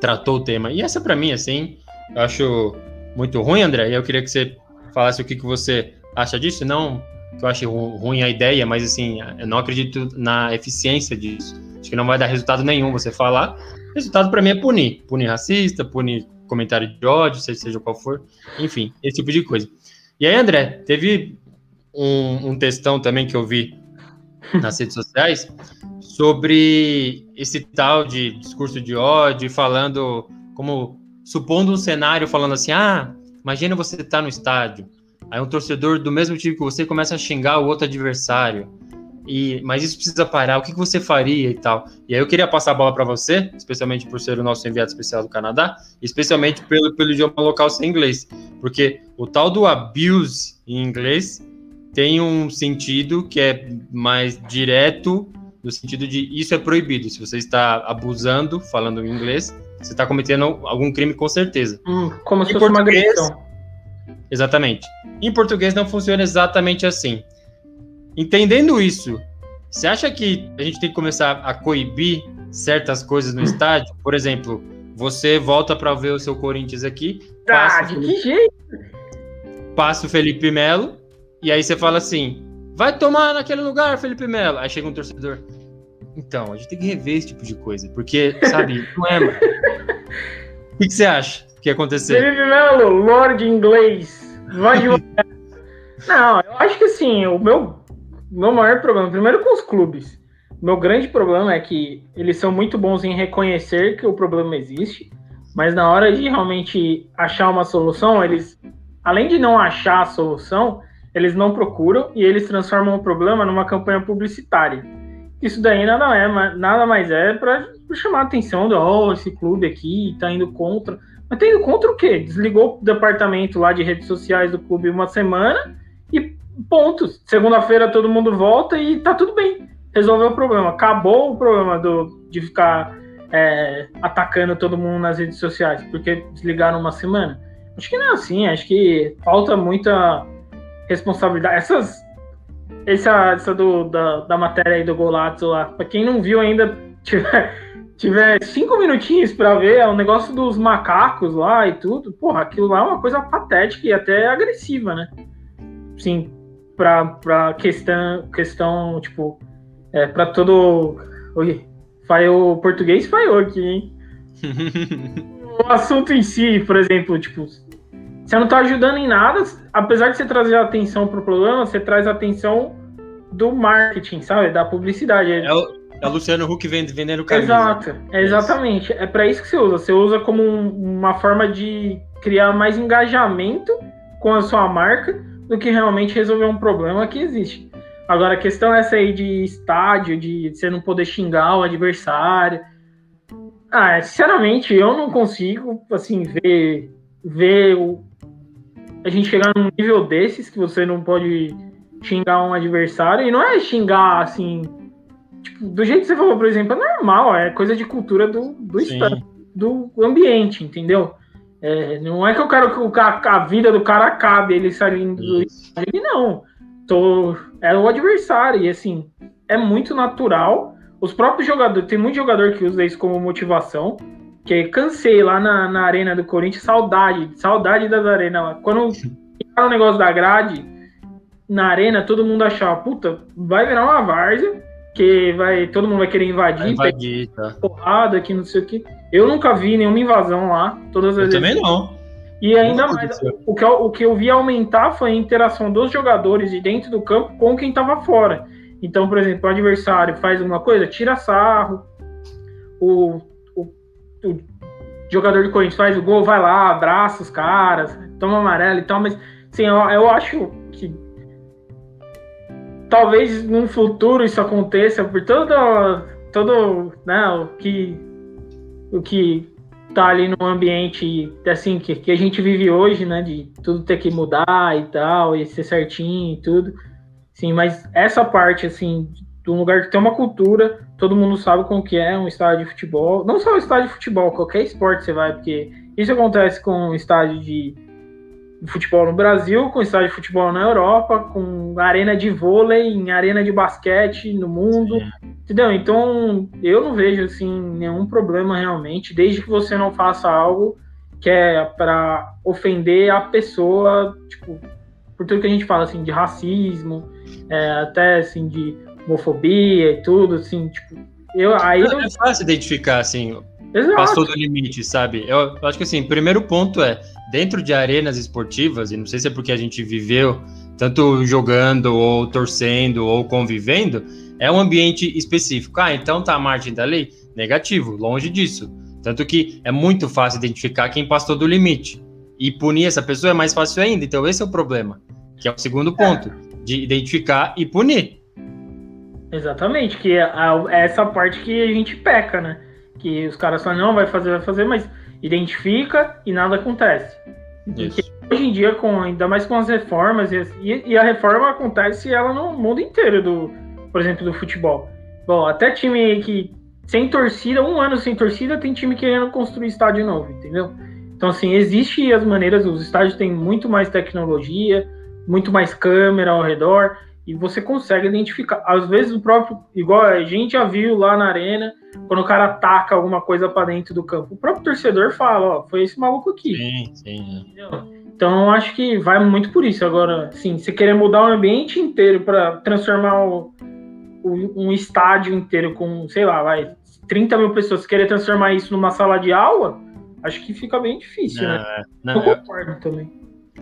S1: tratou o tema. E essa, para mim, assim, eu acho muito ruim, André. E eu queria que você falasse o que, que você acha disso. Não que eu ache ruim a ideia, mas assim, eu não acredito na eficiência disso. Acho que não vai dar resultado nenhum você falar. Resultado para mim é punir. Punir racista, punir comentário de ódio, seja qual for. Enfim, esse tipo de coisa. E aí, André, teve um, um textão também que eu vi nas redes sociais sobre esse tal de discurso de ódio, falando como supondo um cenário falando assim: "Ah, imagina você estar tá no estádio, aí um torcedor do mesmo time que você começa a xingar o outro adversário e, mas isso precisa parar, o que, que você faria e tal. E aí eu queria passar a bola para você, especialmente por ser o nosso enviado especial do Canadá, especialmente pelo, pelo idioma local ser inglês, porque o tal do abuse em inglês tem um sentido que é mais direto, no sentido de isso é proibido. Se você está abusando, falando em inglês, você está cometendo algum crime com certeza.
S2: Hum, como se fosse uma agressão.
S1: Exatamente. Em português não funciona exatamente assim. Entendendo isso, você acha que a gente tem que começar a coibir certas coisas no estádio? Por exemplo, você volta para ver o seu Corinthians aqui.
S2: Ah, de que jeito?
S1: Passa o Felipe Melo, e aí você fala assim: vai tomar naquele lugar, Felipe Melo. Aí chega um torcedor. Então, a gente tem que rever esse tipo de coisa, porque, sabe, não é, mano. O que, que você acha que ia acontecer?
S2: Felipe Melo, Lorde inglês. Vai não, eu acho que assim, o meu meu maior problema, primeiro com os clubes. meu grande problema é que eles são muito bons em reconhecer que o problema existe, mas na hora de realmente achar uma solução, eles, além de não achar a solução, eles não procuram e eles transformam o problema numa campanha publicitária. Isso daí nada, é, nada mais é para chamar a atenção do oh, esse clube aqui está indo contra. Mas indo contra o quê? Desligou o departamento lá de redes sociais do clube uma semana e pontos. Segunda-feira todo mundo volta e tá tudo bem. Resolveu o problema. Acabou o problema do, de ficar é, atacando todo mundo nas redes sociais, porque desligaram uma semana. Acho que não é assim, acho que falta muita responsabilidade. Essas. Essa, essa do, da, da matéria aí do Golato lá, pra quem não viu ainda, tiver, tiver cinco minutinhos para ver, é o negócio dos macacos lá e tudo. Porra, aquilo lá é uma coisa patética e até agressiva, né? Sim, pra, pra questão, questão, tipo, é, pra todo. Oi, o português falhou aqui, hein? o assunto em si, por exemplo, tipo, você não tá ajudando em nada, apesar de você trazer atenção pro problema, você traz atenção do marketing, sabe? Da publicidade.
S1: É o, é o Luciano Huck vendendo camisa.
S2: Exato, é exatamente. É para isso que você usa. Você usa como um, uma forma de criar mais engajamento com a sua marca do que realmente resolver um problema que existe. Agora, a questão é essa aí de estádio, de você não poder xingar o adversário. Ah, sinceramente, eu não consigo, assim, ver, ver o, a gente chegar num nível desses que você não pode xingar um adversário. E não é xingar, assim, tipo, do jeito que você falou, por exemplo, é normal, é coisa de cultura do, do, estado, do ambiente, entendeu? É, não é que eu quero que a, a vida do cara acabe, ele saindo do estádio, não tô, é o adversário. E assim, é muito natural. Os próprios jogadores, tem muito jogador que usa isso como motivação. Que cansei lá na, na arena do Corinthians, saudade, saudade das arenas lá. Quando o negócio da grade na arena, todo mundo achava, puta, vai virar uma várzea, que vai, todo mundo vai querer invadir, vai
S1: invadir tá.
S2: porrada aqui, não sei o que. Eu nunca vi nenhuma invasão lá. Todas
S1: as eu vezes. também não.
S2: E ainda mais, o que, eu, o que eu vi aumentar foi a interação dos jogadores de dentro do campo com quem estava fora. Então, por exemplo, o adversário faz alguma coisa, tira sarro, o, o, o jogador de Corinthians faz o gol, vai lá, abraça os caras, toma amarelo e tal, mas sim, eu, eu acho que talvez num futuro isso aconteça por todo, todo né, o que o que tá ali num ambiente assim que, que a gente vive hoje, né, de tudo ter que mudar e tal, e ser certinho e tudo. Sim, mas essa parte assim, de um lugar que tem uma cultura, todo mundo sabe como que é um estádio de futebol, não só o estádio de futebol, qualquer esporte você vai, porque isso acontece com o estádio de futebol no Brasil, com estádio de futebol na Europa, com arena de vôlei, em arena de basquete no mundo. Sim. Entendeu? Então, eu não vejo assim nenhum problema realmente, desde que você não faça algo que é para ofender a pessoa, tipo, por tudo que a gente fala assim de racismo, é, até assim de homofobia e tudo, assim, tipo, eu aí
S1: é, eu... é fácil identificar assim, Exato. passou do limite, sabe? Eu, eu acho que assim, primeiro ponto é dentro de arenas esportivas e não sei se é porque a gente viveu tanto jogando ou torcendo ou convivendo, é um ambiente específico. Ah, então tá a margem da lei? Negativo, longe disso. Tanto que é muito fácil identificar quem passou do limite. E punir essa pessoa é mais fácil ainda. Então esse é o problema. Que é o segundo ponto. De identificar e punir.
S2: Exatamente, que é, é essa parte que a gente peca, né? Que os caras falam, não, vai fazer, vai fazer, mas identifica e nada acontece. hoje em dia, com, ainda mais com as reformas, e, e a reforma acontece ela no mundo inteiro do, por exemplo, do futebol. Bom, até time que sem torcida, um ano sem torcida, tem time querendo construir estádio novo, entendeu? Então, assim, existe as maneiras, os estádios têm muito mais tecnologia, muito mais câmera ao redor, e você consegue identificar. Às vezes, o próprio, igual a gente já viu lá na arena, quando o cara ataca alguma coisa para dentro do campo, o próprio torcedor fala: Ó, foi esse maluco aqui.
S1: Sim, sim. Entendeu?
S2: Então, acho que vai muito por isso. Agora, sim, se querer mudar o ambiente inteiro para transformar o, um estádio inteiro com, sei lá, vai, 30 mil pessoas, querer transformar isso numa sala de aula, acho que fica bem difícil, não, né? É, não, eu concordo também.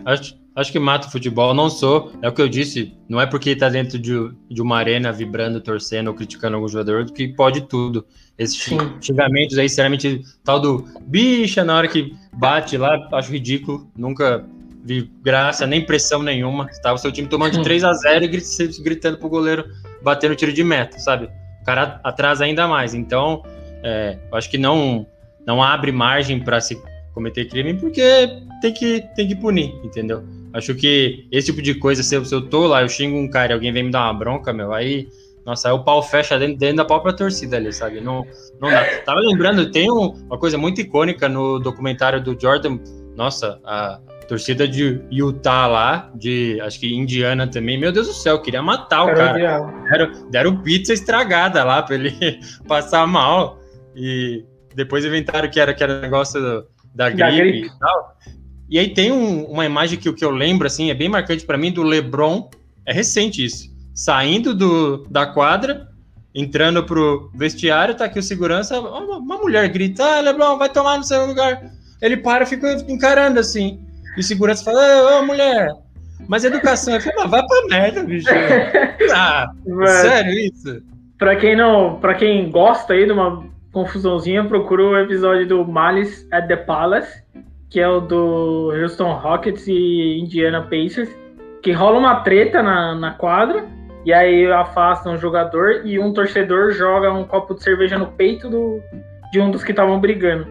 S1: Acho, Acho que mata o futebol. Não sou. É o que eu disse. Não é porque tá dentro de, de uma arena vibrando, torcendo ou criticando algum jogador que pode tudo. Esses xingamentos aí, sinceramente, tal do bicha na hora que bate lá, acho ridículo. Nunca vi graça, nem pressão nenhuma. Tava o seu time tomando de 3 a 0 e gritando pro goleiro bater no tiro de meta, sabe? O cara atrasa ainda mais. Então, é, acho que não, não abre margem para se cometer crime porque tem que, tem que punir, entendeu? Acho que esse tipo de coisa, se eu, se eu tô lá, eu xingo um cara e alguém vem me dar uma bronca, meu, aí, nossa, aí o pau fecha dentro, dentro da própria torcida ali, sabe? Não, não dá. Tava lembrando, tem um, uma coisa muito icônica no documentário do Jordan, nossa, a torcida de Utah lá, de acho que Indiana também, meu Deus do céu, queria matar o cara. Deram, deram pizza estragada lá pra ele passar mal. E depois inventaram que era, que era negócio da, gripe da, gripe e tal. E aí tem um, uma imagem que, que eu lembro, assim, é bem marcante para mim, do LeBron, é recente isso, saindo do, da quadra, entrando pro vestiário, tá aqui o segurança, uma, uma mulher grita, ah, LeBron, vai tomar no seu lugar. Ele para e fica encarando assim. E o segurança fala, ô, mulher, mas educação, eu falo, vai pra merda, bicho. ah, sério isso?
S2: Pra quem não, para quem gosta aí de uma confusãozinha, procura o episódio do Malice at the Palace, que é o do Houston Rockets e Indiana Pacers, que rola uma treta na, na quadra, e aí afastam um jogador e um torcedor joga um copo de cerveja no peito do, de um dos que estavam brigando.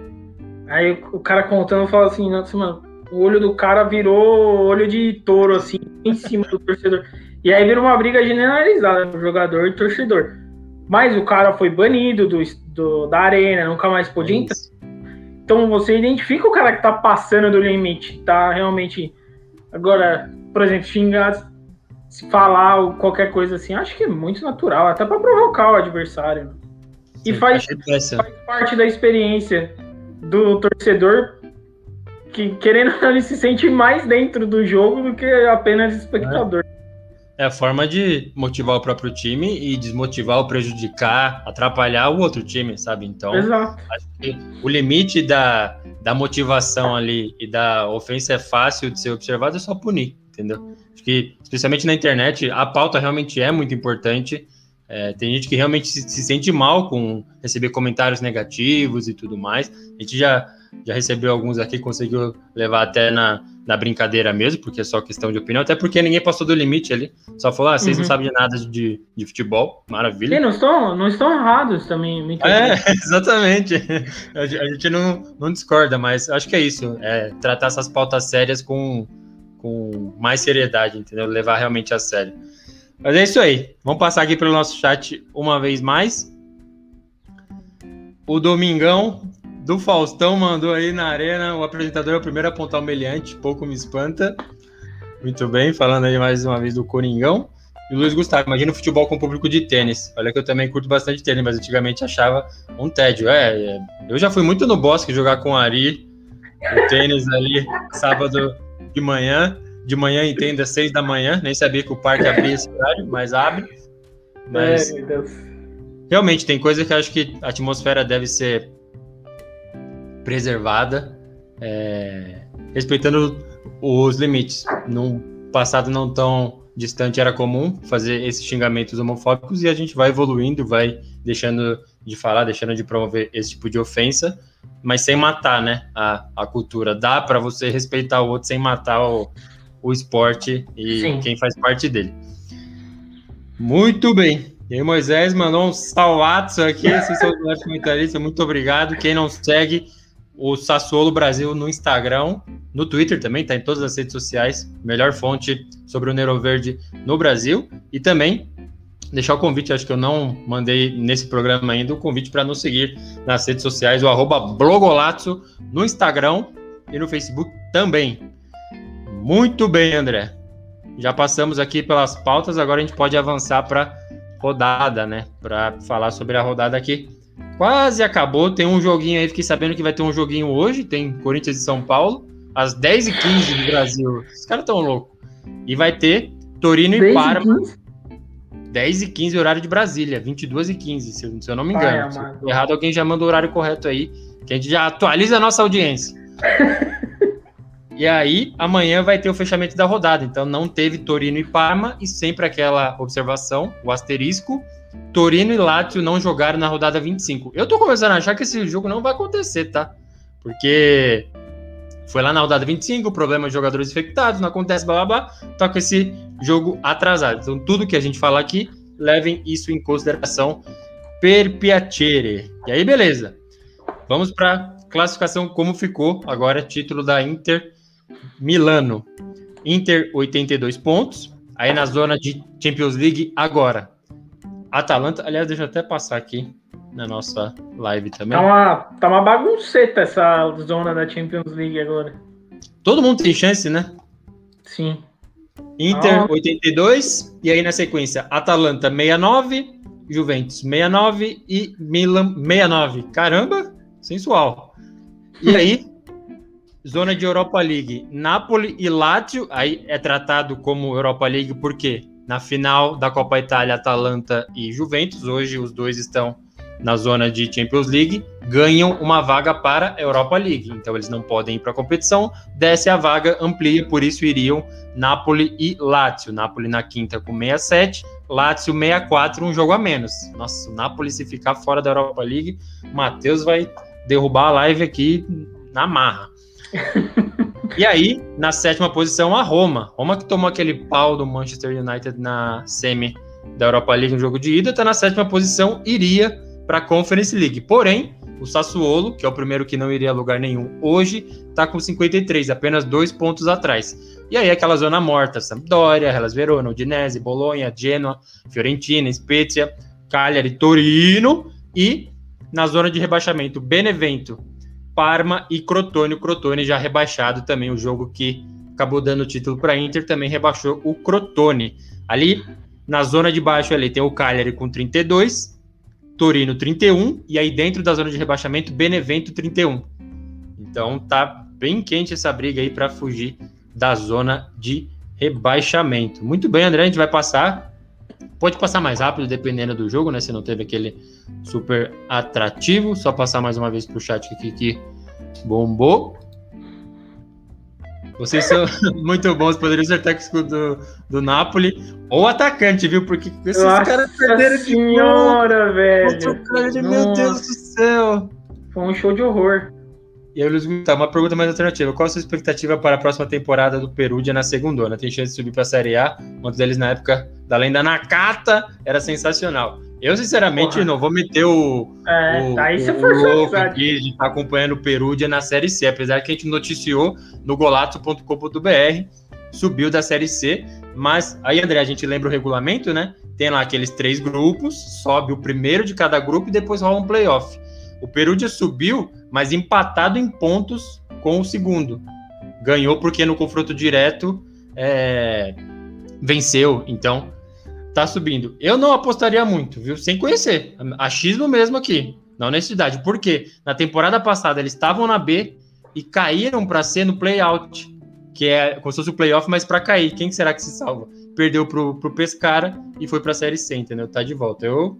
S2: Aí o cara contando fala assim, nossa, mano, o olho do cara virou olho de touro, assim, em cima do torcedor. E aí vira uma briga generalizada jogador e torcedor. Mas o cara foi banido do, do da arena, nunca mais pôde entrar. Então você identifica o cara que tá passando do limite, tá realmente. Agora, por exemplo, xingar, se falar qualquer coisa assim, acho que é muito natural, até para provocar o adversário. E Sim, faz, faz parte da experiência do torcedor que, querendo ele se sente mais dentro do jogo do que apenas espectador. É.
S1: É a forma de motivar o próprio time e desmotivar ou prejudicar, atrapalhar o outro time, sabe? Então,
S2: Exato.
S1: o limite da, da motivação ali e da ofensa é fácil de ser observado, é só punir, entendeu? Acho que, especialmente na internet, a pauta realmente é muito importante. É, tem gente que realmente se, se, sente mal com receber comentários negativos e tudo mais. A gente já, já recebeu alguns aqui, conseguiu levar até na, na brincadeira mesmo, porque é só questão de opinião, até porque ninguém passou do limite ali. Só falou, ah, vocês uhum. não sabem de nada de, de futebol, maravilha.
S2: E não estão, não estão errados também.
S1: É, exatamente. A gente não, não discorda, mas acho que é isso. É tratar essas pautas sérias com, com mais seriedade, entendeu? Levar realmente a sério. Mas é isso aí. Vamos passar aqui pelo nosso chat uma vez mais. O Domingão do Faustão mandou aí na arena. O apresentador é o primeiro a apontar o meliante, pouco me espanta. Muito bem, falando aí mais uma vez do Coringão. E o Luiz Gustavo, imagina o futebol com público de tênis. Olha que eu também curto bastante tênis, mas antigamente achava um tédio. É, é eu já fui muito no bosque jogar com o Ari, o tênis ali, sábado de manhã. De manhã, entenda, seis da manhã. Nem sabia que o parque abria esse horário, mas abre. Mas, é, realmente, tem coisa que eu acho que a atmosfera deve ser preservada, é, respeitando os limites. Num passado não tão distante era comum fazer esses xingamentos homofóbicos e a gente vai evoluindo, vai deixando de falar, deixando de promover esse tipo de ofensa, mas sem matar, né, a, a cultura. Dá para você respeitar o outro sem matar o, o esporte e Sim. quem faz parte dele. Muito bem. E aí, Moisés mandou um salvatso aqui, esses são os comentaristas, muito obrigado. Quem não segue, o Sassuolo Brasil no Instagram, no Twitter também, tá em todas as redes sociais, melhor fonte sobre o Nero Verde no Brasil. E também deixar o convite, acho que eu não mandei nesse programa ainda, o convite para nos seguir nas redes sociais, o arroba no Instagram e no Facebook também. Muito bem, André. Já passamos aqui pelas pautas, agora a gente pode avançar para rodada, né? Para falar sobre a rodada aqui Quase acabou. Tem um joguinho aí, fiquei sabendo que vai ter um joguinho hoje. Tem Corinthians e São Paulo, às 10h15 do Brasil. Os caras tão loucos. E vai ter Torino e Parma. 10 e 15 horário de Brasília, 22 e 15, se, se eu não me engano. Vai, se errado, alguém já manda o horário correto aí, que a gente já atualiza a nossa audiência. E aí, amanhã vai ter o fechamento da rodada. Então, não teve Torino e Parma, e sempre aquela observação, o asterisco. Torino e Lazio não jogaram na rodada 25. Eu tô começando a achar que esse jogo não vai acontecer, tá? Porque foi lá na rodada 25, problema de jogadores infectados, não acontece, blá blá blá, tá com esse jogo atrasado. Então, tudo que a gente fala aqui, levem isso em consideração per piacere. E aí, beleza. Vamos para classificação como ficou agora título da Inter Milano. Inter 82 pontos. Aí na zona de Champions League agora. Atalanta, aliás, deixa eu até passar aqui na nossa live também.
S2: Tá uma, tá uma bagunceta essa zona da Champions League agora.
S1: Todo mundo tem chance, né?
S2: Sim.
S1: Inter ah. 82 e aí na sequência Atalanta 69, Juventus 69 e Milan 69. Caramba, sensual. E aí, zona de Europa League, Napoli e Lazio, aí é tratado como Europa League porque na final da Copa Itália, Atalanta e Juventus, hoje os dois estão na zona de Champions League, ganham uma vaga para a Europa League. Então eles não podem ir para a competição, desce a vaga, amplia, por isso iriam Napoli e Lazio. Napoli na quinta com 67, Lazio 64, um jogo a menos. Nossa, o Napoli se ficar fora da Europa League, o Matheus vai derrubar a live aqui na marra. E aí, na sétima posição, a Roma. Roma que tomou aquele pau do Manchester United na semi da Europa League no jogo de ida, está na sétima posição, iria para a Conference League. Porém, o Sassuolo, que é o primeiro que não iria a lugar nenhum hoje, está com 53, apenas dois pontos atrás. E aí aquela zona morta, Sampdoria, Hellas Verona, Udinese, Bolonha, Genoa, Fiorentina, Spezia, Cagliari, Torino e na zona de rebaixamento, Benevento, Parma e Crotone. O Crotone já rebaixado também, o jogo que acabou dando o título para Inter também rebaixou o Crotone. Ali na zona de baixo ali tem o Cagliari com 32, Torino 31 e aí dentro da zona de rebaixamento Benevento 31. Então tá bem quente essa briga aí para fugir da zona de rebaixamento. Muito bem, André, a gente vai passar. Pode passar mais rápido dependendo do jogo, né? Se não teve aquele super atrativo, só passar mais uma vez pro chat aqui que bombou. Vocês são muito bons, poderiam ser técnico do, do Napoli ou atacante, viu? Porque
S2: esses Nossa caras perderam senhora, de velho.
S1: Meu Deus do céu.
S2: Foi um show de horror.
S1: E aí, Luiz Gustavo, uma pergunta mais alternativa. Qual a sua expectativa para a próxima temporada do Perugia na segunda? Tem chance de subir para a Série A? Um deles, na época da lenda Nakata, era sensacional. Eu, sinceramente, Porra. não vou meter o,
S2: é,
S1: o,
S2: aí
S1: você
S2: o
S1: louco aqui de estar tá acompanhando o Perugia na Série C, apesar que a gente noticiou no golato.com.br, subiu da Série C, mas aí, André, a gente lembra o regulamento, né? Tem lá aqueles três grupos, sobe o primeiro de cada grupo e depois rola um playoff. O Perugia subiu, mas empatado em pontos com o segundo. Ganhou porque no confronto direto é, venceu, então tá subindo. Eu não apostaria muito, viu? Sem conhecer. Achismo mesmo aqui, na honestidade. Porque na temporada passada eles estavam na B e caíram para C no play-out, que é como se fosse o playoff, mas para cair. Quem será que se salva? Perdeu pro, pro Pescara e foi pra Série C, entendeu? Tá de volta. Eu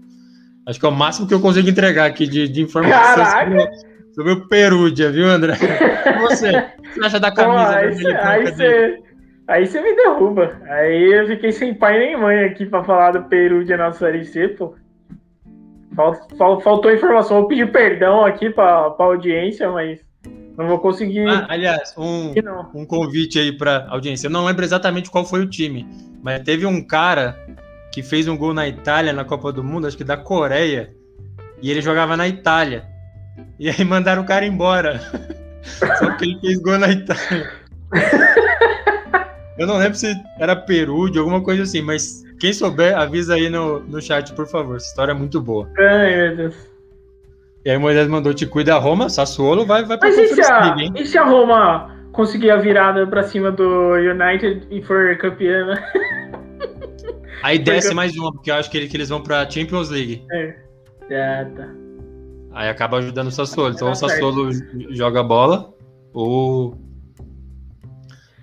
S1: acho que é o máximo que eu consigo entregar aqui de, de informações sobre, sobre, o Perúdia, viu, André? E você? O que você acha da camisa?
S2: Pô, aí você Aí você me derruba. Aí eu fiquei sem pai nem mãe aqui pra falar do de nossa Série C, pô. Faltou informação. Vou pedir perdão aqui pra, pra audiência, mas não vou conseguir.
S1: Ah, aliás, um, um convite aí pra audiência. Eu não lembro exatamente qual foi o time, mas teve um cara que fez um gol na Itália na Copa do Mundo, acho que da Coreia, e ele jogava na Itália. E aí mandaram o cara embora. Só que ele fez gol na Itália. Eu não lembro se era Peru, de alguma coisa assim, mas quem souber, avisa aí no, no chat, por favor. Essa história é muito boa.
S2: Ai, meu Deus.
S1: E aí Moisés mandou te cuida Roma, Sassuolo vai, vai
S2: pra Mas e se, a, e se a Roma conseguir a virada pra cima do United e for campeã, né?
S1: Aí desce mais uma, porque eu acho que, ele, que eles vão pra Champions League.
S2: É. É, tá.
S1: Aí acaba ajudando o Sassuolo. Então o Sassuolo joga bola, ou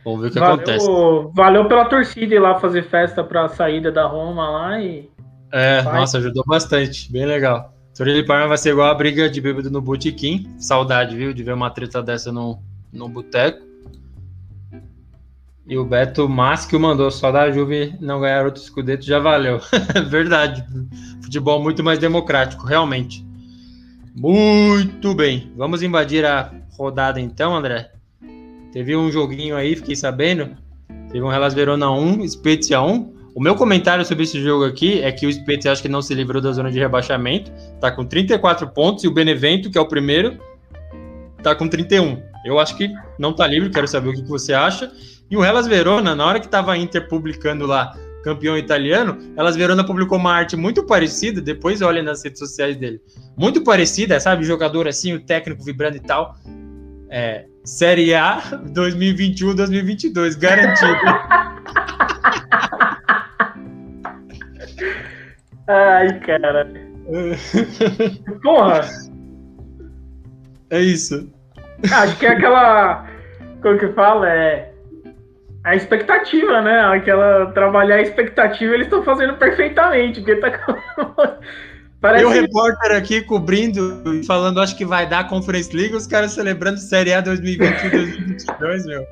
S1: Vamos ver o que valeu, acontece.
S2: Valeu pela torcida ir lá fazer festa para a saída da Roma lá e.
S1: É, vai. nossa, ajudou bastante. Bem legal. Torino e Parma vai ser igual a briga de bêbado no botequim. Saudade, viu? De ver uma treta dessa no, no boteco. E o Beto Maschio mandou só da Juve não ganhar outro escudeto já valeu. Verdade. Futebol muito mais democrático, realmente. Muito bem. Vamos invadir a rodada então, André. Teve um joguinho aí, fiquei sabendo. Teve um Hellas Verona 1, Spezia 1. O meu comentário sobre esse jogo aqui é que o Spezia acho que não se livrou da zona de rebaixamento. Tá com 34 pontos e o Benevento, que é o primeiro, tá com 31. Eu acho que não tá livre, quero saber o que você acha. E o Hellas Verona, na hora que estava a Inter publicando lá campeão italiano, Hellas Verona publicou uma arte muito parecida, depois olha nas redes sociais dele. Muito parecida, sabe? Jogador assim, o técnico vibrando e tal. É, Série A 2021-2022, garantido.
S2: Ai, cara. Porra!
S1: É isso.
S2: Acho que é aquela. Como que fala? É a expectativa, né? Aquela trabalhar a expectativa, eles estão fazendo perfeitamente, porque tá
S1: Parece... E o repórter aqui cobrindo e falando, acho que vai dar Conference League, os caras celebrando Série A 2021-2022, meu.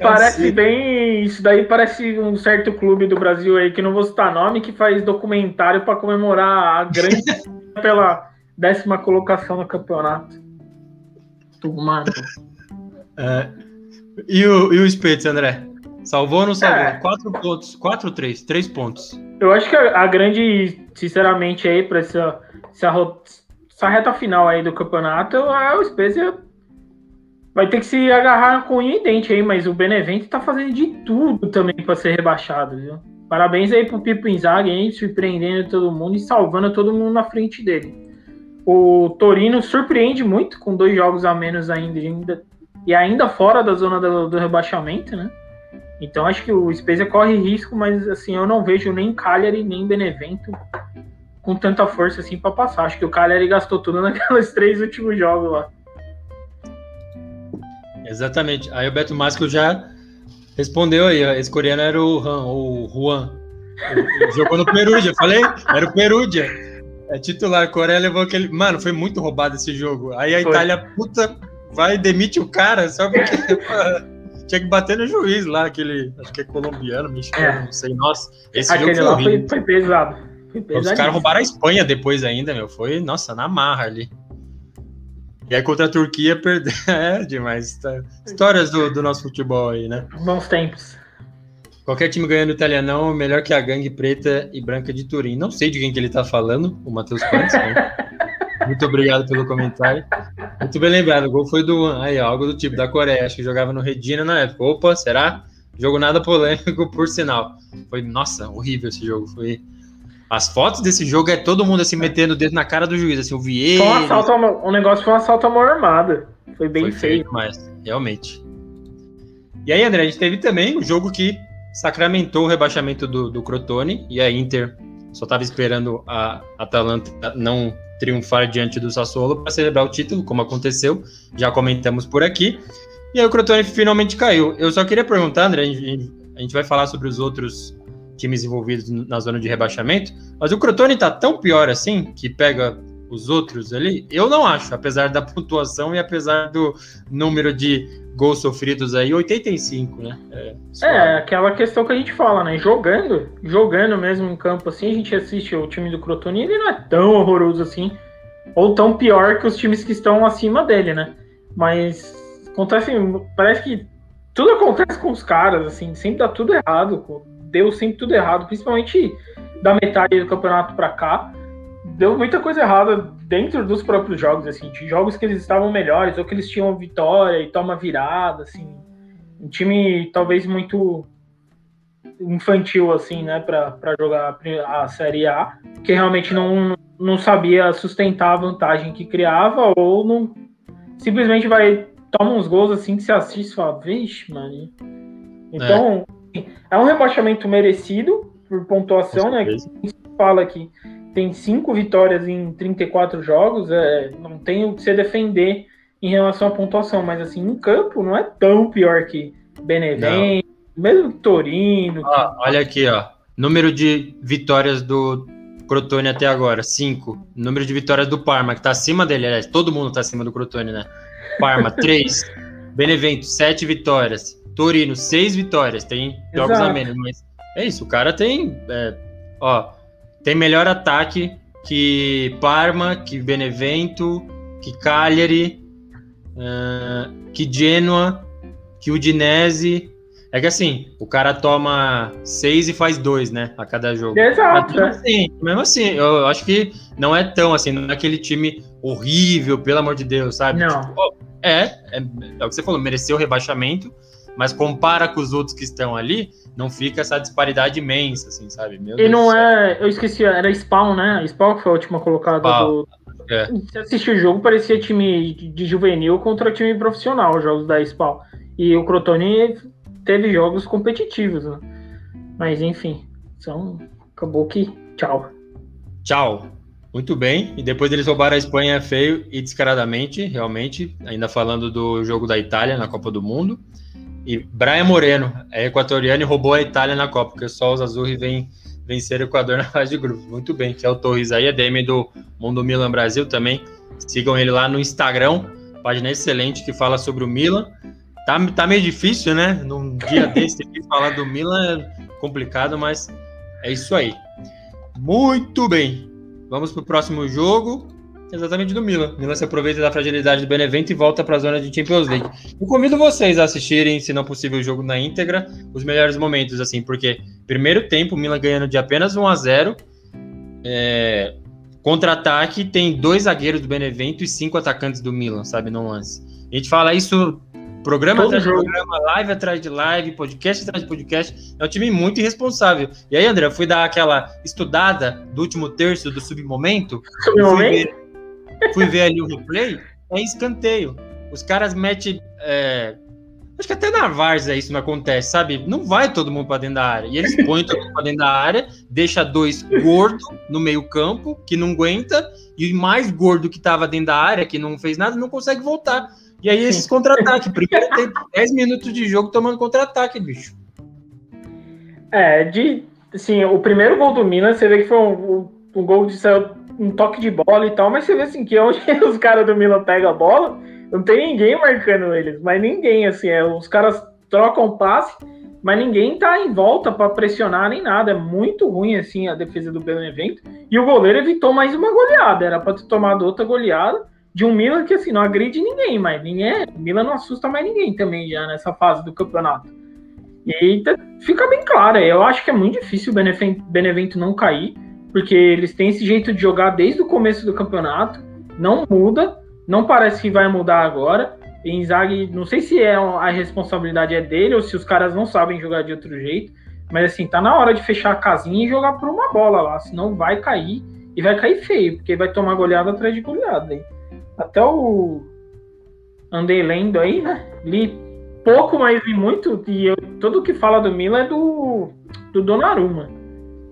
S2: Parece bem. Isso daí parece um certo clube do Brasil aí, que não vou citar nome, que faz documentário para comemorar a grande pela décima colocação no campeonato. Tomado.
S1: É. E o, e o Spitz, André? Salvou ou não salvou? É. Quatro pontos. Quatro, três. Três pontos.
S2: Eu acho que a, a grande, sinceramente, aí, pra essa, essa, essa, reta final aí do campeonato, é o Spezia vai ter que se agarrar com unha e dente aí, mas o Benevento tá fazendo de tudo também para ser rebaixado, viu? Parabéns aí pro Pipo Inzaghi aí, surpreendendo todo mundo e salvando todo mundo na frente dele. O Torino surpreende muito com dois jogos a menos ainda, ainda e ainda fora da zona do, do rebaixamento, né? Então acho que o Spezia corre risco, mas assim, eu não vejo nem Cagliari nem Benevento com tanta força assim para passar. Acho que o Cagliari gastou tudo naqueles três últimos jogos lá.
S1: Exatamente. Aí o Beto Masco já respondeu aí, esse coreano era o Han, o Juan. Ele jogou no Perugia, falei? Era o Perugia. É titular, a Coreia levou aquele. Mano, foi muito roubado esse jogo. Aí a foi. Itália, puta, vai demite o cara só porque. tinha que bater no juiz lá, aquele, acho que é colombiano, mexicano, é. não sei. Nossa, esse aquele jogo
S2: foi, foi, foi pesado.
S1: Foi Os caras roubaram a Espanha depois ainda, meu. Foi, nossa, na marra ali. E aí contra a Turquia perdeu. É demais. Tá. Histórias do, do nosso futebol aí, né?
S2: Bons tempos.
S1: Qualquer time ganhando italianão, melhor que a gangue preta e branca de Turim. Não sei de quem que ele tá falando, o Matheus Pantz. Né? Muito obrigado pelo comentário. Muito bem lembrado, o gol foi do aí, algo do tipo da Coreia, acho que jogava no Redina na época. Opa, será? Jogo nada polêmico, por sinal. Foi, nossa, horrível esse jogo. Foi. As fotos desse jogo é todo mundo assim metendo o dedo na cara do juiz, assim, eu vi ele.
S2: Um assalto, o negócio foi um assalto à mão armada. Foi bem foi feio.
S1: Mas, realmente. E aí, André, a gente teve também o um jogo que sacramentou o rebaixamento do, do Crotone e a Inter só estava esperando a Atalanta não triunfar diante do Sassuolo para celebrar o título, como aconteceu, já comentamos por aqui. E aí o Crotone finalmente caiu. Eu só queria perguntar, André, a gente, a gente vai falar sobre os outros times envolvidos na zona de rebaixamento, mas o Crotone tá tão pior assim que pega os outros ali? Eu não acho, apesar da pontuação e apesar do número de gols sofridos aí, 85, né?
S2: É, é, aquela questão que a gente fala, né? Jogando, jogando mesmo em campo assim, a gente assiste o time do Crotone, ele não é tão horroroso assim, ou tão pior que os times que estão acima dele, né? Mas acontece, parece que tudo acontece com os caras, assim, sempre dá tudo errado, deu sempre tudo errado, principalmente da metade do campeonato para cá deu muita coisa errada dentro dos próprios jogos, assim, de jogos que eles estavam melhores, ou que eles tinham vitória e toma virada, assim. Um time talvez muito infantil, assim, né, para jogar a Série A, que realmente não, não sabia sustentar a vantagem que criava, ou não simplesmente vai, toma uns gols assim que você assiste e fala, vixe, mano. Então, é, é um rebaixamento merecido por pontuação, né? Que fala que tem cinco vitórias em 34 jogos, é, não tem o que se defender em relação à pontuação, mas assim, em campo não é tão pior que Benevento, não. mesmo Torino.
S1: Ah, que... Olha aqui, ó. Número de vitórias do Crotone até agora, 5. Número de vitórias do Parma, que tá acima dele, aliás, todo mundo tá acima do Crotone, né? Parma, 3. Benevento, 7 vitórias. Torino, seis vitórias, tem jogos Exato. a menos, mas é isso, o cara tem, é, ó, tem melhor ataque que Parma, que Benevento, que Cagliari, uh, que Genoa, que Udinese. É que assim, o cara toma seis e faz dois, né? A cada jogo.
S2: Exato.
S1: Mas, assim, mesmo assim, eu acho que não é tão assim, não é aquele time horrível, pelo amor de Deus, sabe?
S2: Não. Tipo,
S1: é, é, é o que você falou, mereceu o rebaixamento, mas compara com os outros que estão ali, não fica essa disparidade imensa, assim, sabe?
S2: Meu e Deus não é, eu esqueci, era Spawn, né? Spawn que foi a última colocada Spawn. do. É. Você assistiu o jogo, parecia time de juvenil contra time profissional, os jogos da Spawn. E o Crotone teve jogos competitivos, né? Mas enfim, são acabou que tchau.
S1: Tchau. Muito bem. E depois eles roubaram a Espanha feio e descaradamente, realmente, ainda falando do jogo da Itália na Copa do Mundo. E Brian Moreno é equatoriano e roubou a Itália na Copa, porque só os Azul vem vencer o Equador na fase de grupo. Muito bem, que é o Torres aí, é DM do Mundo Milan Brasil também. Sigam ele lá no Instagram, página excelente que fala sobre o Milan. Tá, tá meio difícil, né? Num dia desse aqui, falar do Milan é complicado, mas é isso aí. Muito bem. Vamos pro próximo jogo. Exatamente do Milan. Milan se aproveita da fragilidade do Benevento e volta para a zona de Champions League. Eu convido vocês a assistirem, se não possível, o jogo na íntegra, os melhores momentos, assim, porque primeiro tempo, o Milan ganhando de apenas 1 a 0 é, Contra-ataque, tem dois zagueiros do Benevento e cinco atacantes do Milan, sabe, no lance. A gente fala isso Programa Todo atrás jogo. de programa, live atrás de live, podcast atrás de podcast. É um time muito irresponsável. E aí, André, eu fui dar aquela estudada do último terço do submomento.
S2: Submomento?
S1: Fui ver, ali o replay. É escanteio. Os caras metem. É... Acho que até na Varsa isso não acontece, sabe? Não vai todo mundo para dentro da área. E eles põem todo mundo para dentro da área, deixa dois gordos no meio-campo, que não aguenta, e o mais gordo que tava dentro da área, que não fez nada, não consegue voltar. E aí esses contra-ataques. Primeiro tempo, 10 minutos de jogo tomando contra-ataque, bicho.
S2: É, de. Assim, o primeiro gol do Minas, você vê que foi um, um, gol de um toque de bola e tal, mas você vê assim que onde os caras do Milan pegam a bola, não tem ninguém marcando eles, mas ninguém, assim, é, os caras trocam passe, mas ninguém tá em volta para pressionar nem nada. É muito ruim, assim, a defesa do Benevento. E o goleiro evitou mais uma goleada, era para ter tomado outra goleada de um Milan que assim não agride ninguém, mas ninguém, é, Milan não assusta mais ninguém também já nessa fase do campeonato. E aí tá, fica bem claro, eu acho que é muito difícil o Benevento não cair, porque eles têm esse jeito de jogar desde o começo do campeonato, não muda, não parece que vai mudar agora. Inzaghi, não sei se é a responsabilidade é dele ou se os caras não sabem jogar de outro jeito, mas assim, tá na hora de fechar a casinha e jogar por uma bola lá, senão vai cair e vai cair feio, porque vai tomar goleada atrás de goleada. Hein? até o andei lendo aí, né? Li pouco, mas li muito. E eu, tudo que fala do Milan é do, do Donnarumma.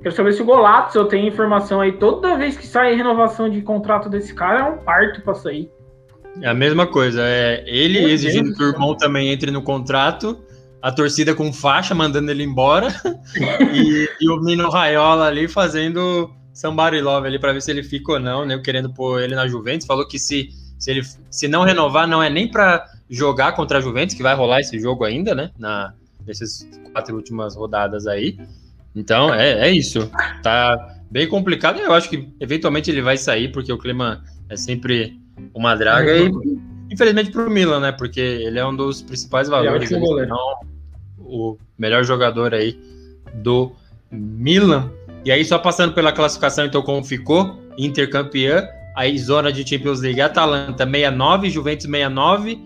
S2: Quero saber se o Golato, eu tenho informação aí. Toda vez que sai renovação de contrato desse cara, é um parto pra sair.
S1: É a mesma coisa. É ele Meu exigindo Deus que o irmão também entre no contrato. A torcida com faixa mandando ele embora. e, e, o Mino Raiola ali fazendo somebody love ali para ver se ele fica ou não, né? Querendo pôr ele na Juventus. Falou que se, se ele se não renovar, não é nem para jogar contra a Juventus, que vai rolar esse jogo ainda, né? Na, nessas quatro últimas rodadas aí. Então, é, é isso. Tá bem complicado. Eu acho que eventualmente ele vai sair, porque o clima é sempre uma draga. E, infelizmente pro Milan, né? Porque ele é um dos principais valores. É
S2: o,
S1: o melhor jogador aí do Milan. E aí, só passando pela classificação, então, como ficou, Inter campeã, aí zona de Champions League, Atalanta 69, Juventus 69,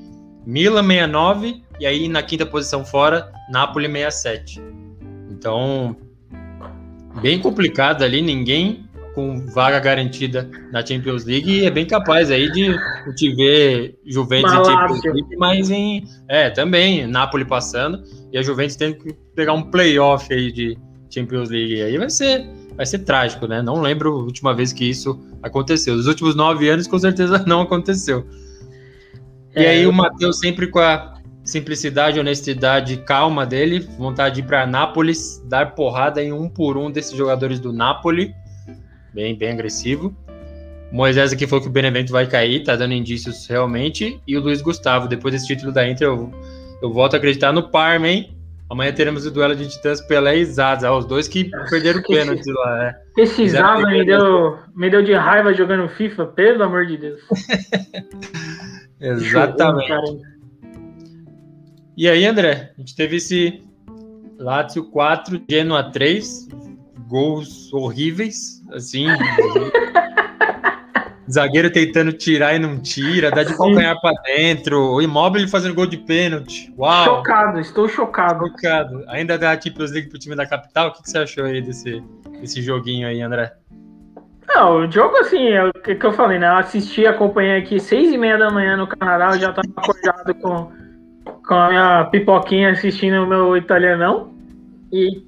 S1: Milan 69, e aí na quinta posição fora, Napoli 67. Então, bem complicado ali, ninguém com vaga garantida na Champions League e é bem capaz aí de te ver Juventus Malásia. em Champions League, mas em é, também Napoli passando e a Juventus tendo que pegar um playoff aí de Champions League. E aí vai ser, vai ser trágico, né? Não lembro a última vez que isso aconteceu. Nos últimos nove anos, com certeza não aconteceu. É, e aí o Matheus sempre com a simplicidade, honestidade, calma dele, vontade de ir para Nápoles, dar porrada em um por um desses jogadores do Napoli, bem, bem agressivo. Moisés aqui falou que o Benevento vai cair, tá dando indícios realmente. E o Luiz Gustavo, depois desse título da Inter, eu eu volto a acreditar no Parma, hein? Amanhã teremos o duelo de titãs Pelé e Zaza, os dois que perderam o pênalti lá, né?
S2: Esse Zaza me deu, me deu de raiva jogando FIFA, pelo amor de Deus.
S1: Exatamente. E aí, André, a gente teve esse Lazio 4, Genoa 3, gols horríveis, assim. zagueiro tentando tirar e não tira, dá de calcanhar para dentro, o Imóvel fazendo gol de pênalti. Uau!
S2: Chocado, estou chocado.
S1: Chocado. Ainda dá Champions League pro time da capital. O que, que você achou aí desse, desse joguinho aí, André?
S2: Não, o jogo, assim, é o que, eu falei, né? Eu assisti, acompanhei aqui seis e meia da manhã no Canadá, eu já tava acordado com, com a minha pipoquinha assistindo o meu italianão. E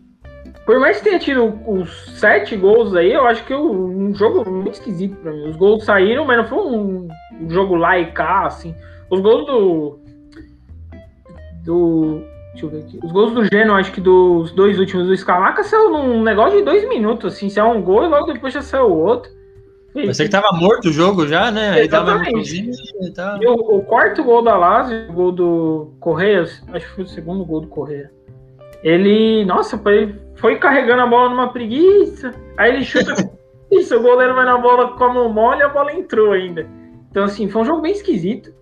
S2: por mais que tenha tido os sete gols aí, eu acho que é um jogo muito esquisito pra mim. Os gols saíram, mas não foi um, jogo lá e cá, assim. Os gols do. Do. Deixa eu ver aqui. Os gols do Geno, acho que dos dois últimos do Scalaca saiu num negócio de dois minutos, assim. Saiu um gol e logo depois já saiu o outro.
S1: Você que tava morto o jogo já, né?
S2: Aí Exatamente. E, tá. e o, o, quarto gol da Lazio, o gol do Correia, acho que foi o segundo gol do Correia. Ele, nossa, foi, foi carregando a bola numa preguiça. Aí ele chuta. Isso, o goleiro vai na bola com a mão mole e a bola entrou ainda. Então, assim, foi um jogo bem esquisito.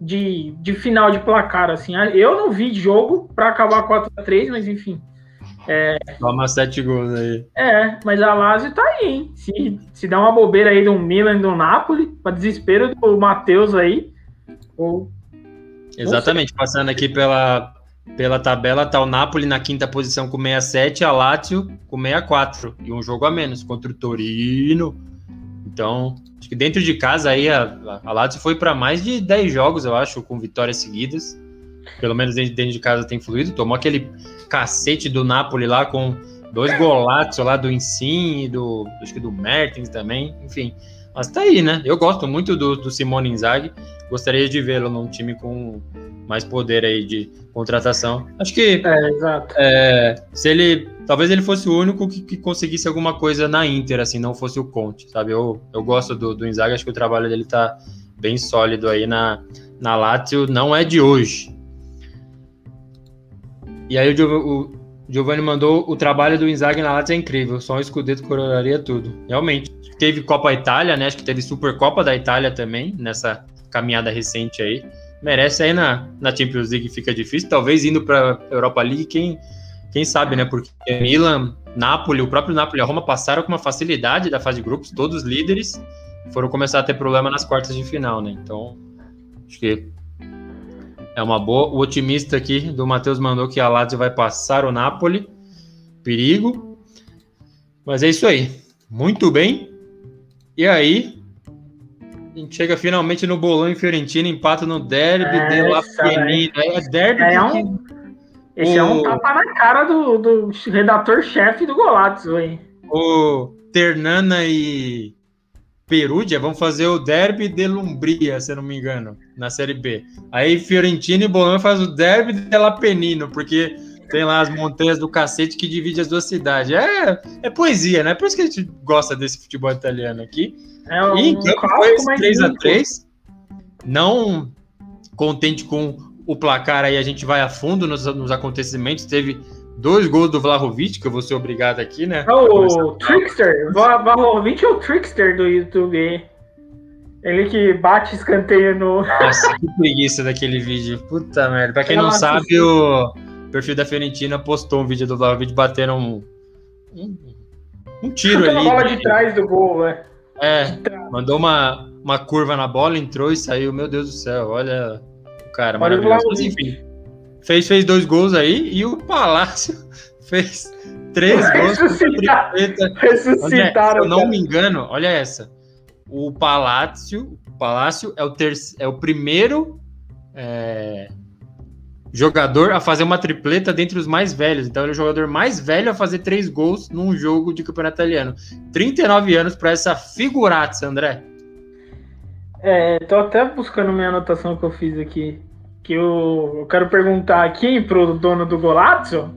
S2: De, de final de placar, assim. Eu não vi jogo para acabar 4x3, mas enfim.
S1: É... Toma sete gols aí.
S2: É, mas a Lazio tá aí, hein? Se, se dá uma bobeira aí do Milan e do Napoli, para desespero do Matheus aí. Ou...
S1: Exatamente, passando aqui pela, pela tabela, tá o Napoli na quinta posição com 67, a Lazio com 64. E um jogo a menos contra o Torino. Então, acho que dentro de casa aí a, a Lazio foi para mais de 10 jogos, eu acho, com vitórias seguidas. Pelo menos dentro, dentro de casa tem fluído. Tomou aquele cacete do Napoli lá com dois golatos lá do Insigne, do acho que do Mertens também, enfim. Mas tá aí, né? Eu gosto muito do, do Simone Inzaghi. Gostaria de vê-lo num time com mais poder aí de contratação. Acho que
S2: é, exato.
S1: É, se ele talvez ele fosse o único que, que, conseguisse alguma coisa na Inter, assim, não fosse o Conte, sabe? Eu, eu gosto do, do Inzaghi, acho que o trabalho dele tá bem sólido aí na, na Lazio, não é de hoje. E aí o, Giovanni mandou o trabalho do Inzaghi na Lazio é incrível, só um escudeto coroaria tudo. Realmente. Teve Copa Itália, né? Acho que teve Supercopa da Itália também, nessa caminhada recente aí merece aí na, na Champions League fica difícil, talvez indo para Europa League, quem, quem sabe, né? Porque Milan, Napoli, o próprio Napoli e a Roma passaram com uma facilidade da fase de grupos, todos líderes, foram começar a ter problema nas quartas de final, né? Então, acho que é uma boa. O otimista aqui do Matheus mandou que a Lazio vai passar o Napoli. Perigo. Mas é isso aí. Muito bem. E aí, a gente chega finalmente no bolão em Fiorentina, empata no derby é, de La Penina. É derby
S2: é um, Esse o... é um tapa na cara do, do redator-chefe do Golazzo, hein?
S1: O Ternana e Perugia vão fazer o derby de Lumbria, se não me engano, na Série B. Aí Fiorentina e Bolonha faz o derby de La Penino, porque tem lá as montanhas do cacete que divide as duas cidades. É, é poesia, né? Por isso que a gente gosta desse futebol italiano aqui.
S2: É um e campo foi 3x3.
S1: Não contente com o placar aí, a gente vai a fundo nos, nos acontecimentos. Teve dois gols do Vlahovic, que eu vou ser obrigado aqui, né?
S2: É o Trickster. Vlahovic é o Trickster do YouTube, Ele que bate escanteio no.
S1: Nossa, que preguiça daquele vídeo. Puta merda. Pra quem não sabe, o perfil da Fiorentina postou um vídeo do Vlahovic batendo um, um, um tiro ali.
S2: bola de trás do gol, né?
S1: É, mandou uma, uma curva na bola, entrou e saiu. Meu Deus do céu, olha o cara, olha maravilhoso. Mas, enfim, fez, fez dois gols aí e o Palácio fez três gols.
S2: Ressuscitar,
S1: ressuscitaram. Se eu não me engano, olha essa. O Palácio, o Palácio é o, ter, é o primeiro é, jogador a fazer uma tripleta dentre os mais velhos. Então, ele é o jogador mais velho a fazer três gols num jogo de campeonato italiano. 39 anos para essa figuraça, André.
S2: É, tô até buscando minha anotação que eu fiz aqui. Que eu, eu quero perguntar aqui pro dono do Golazzo,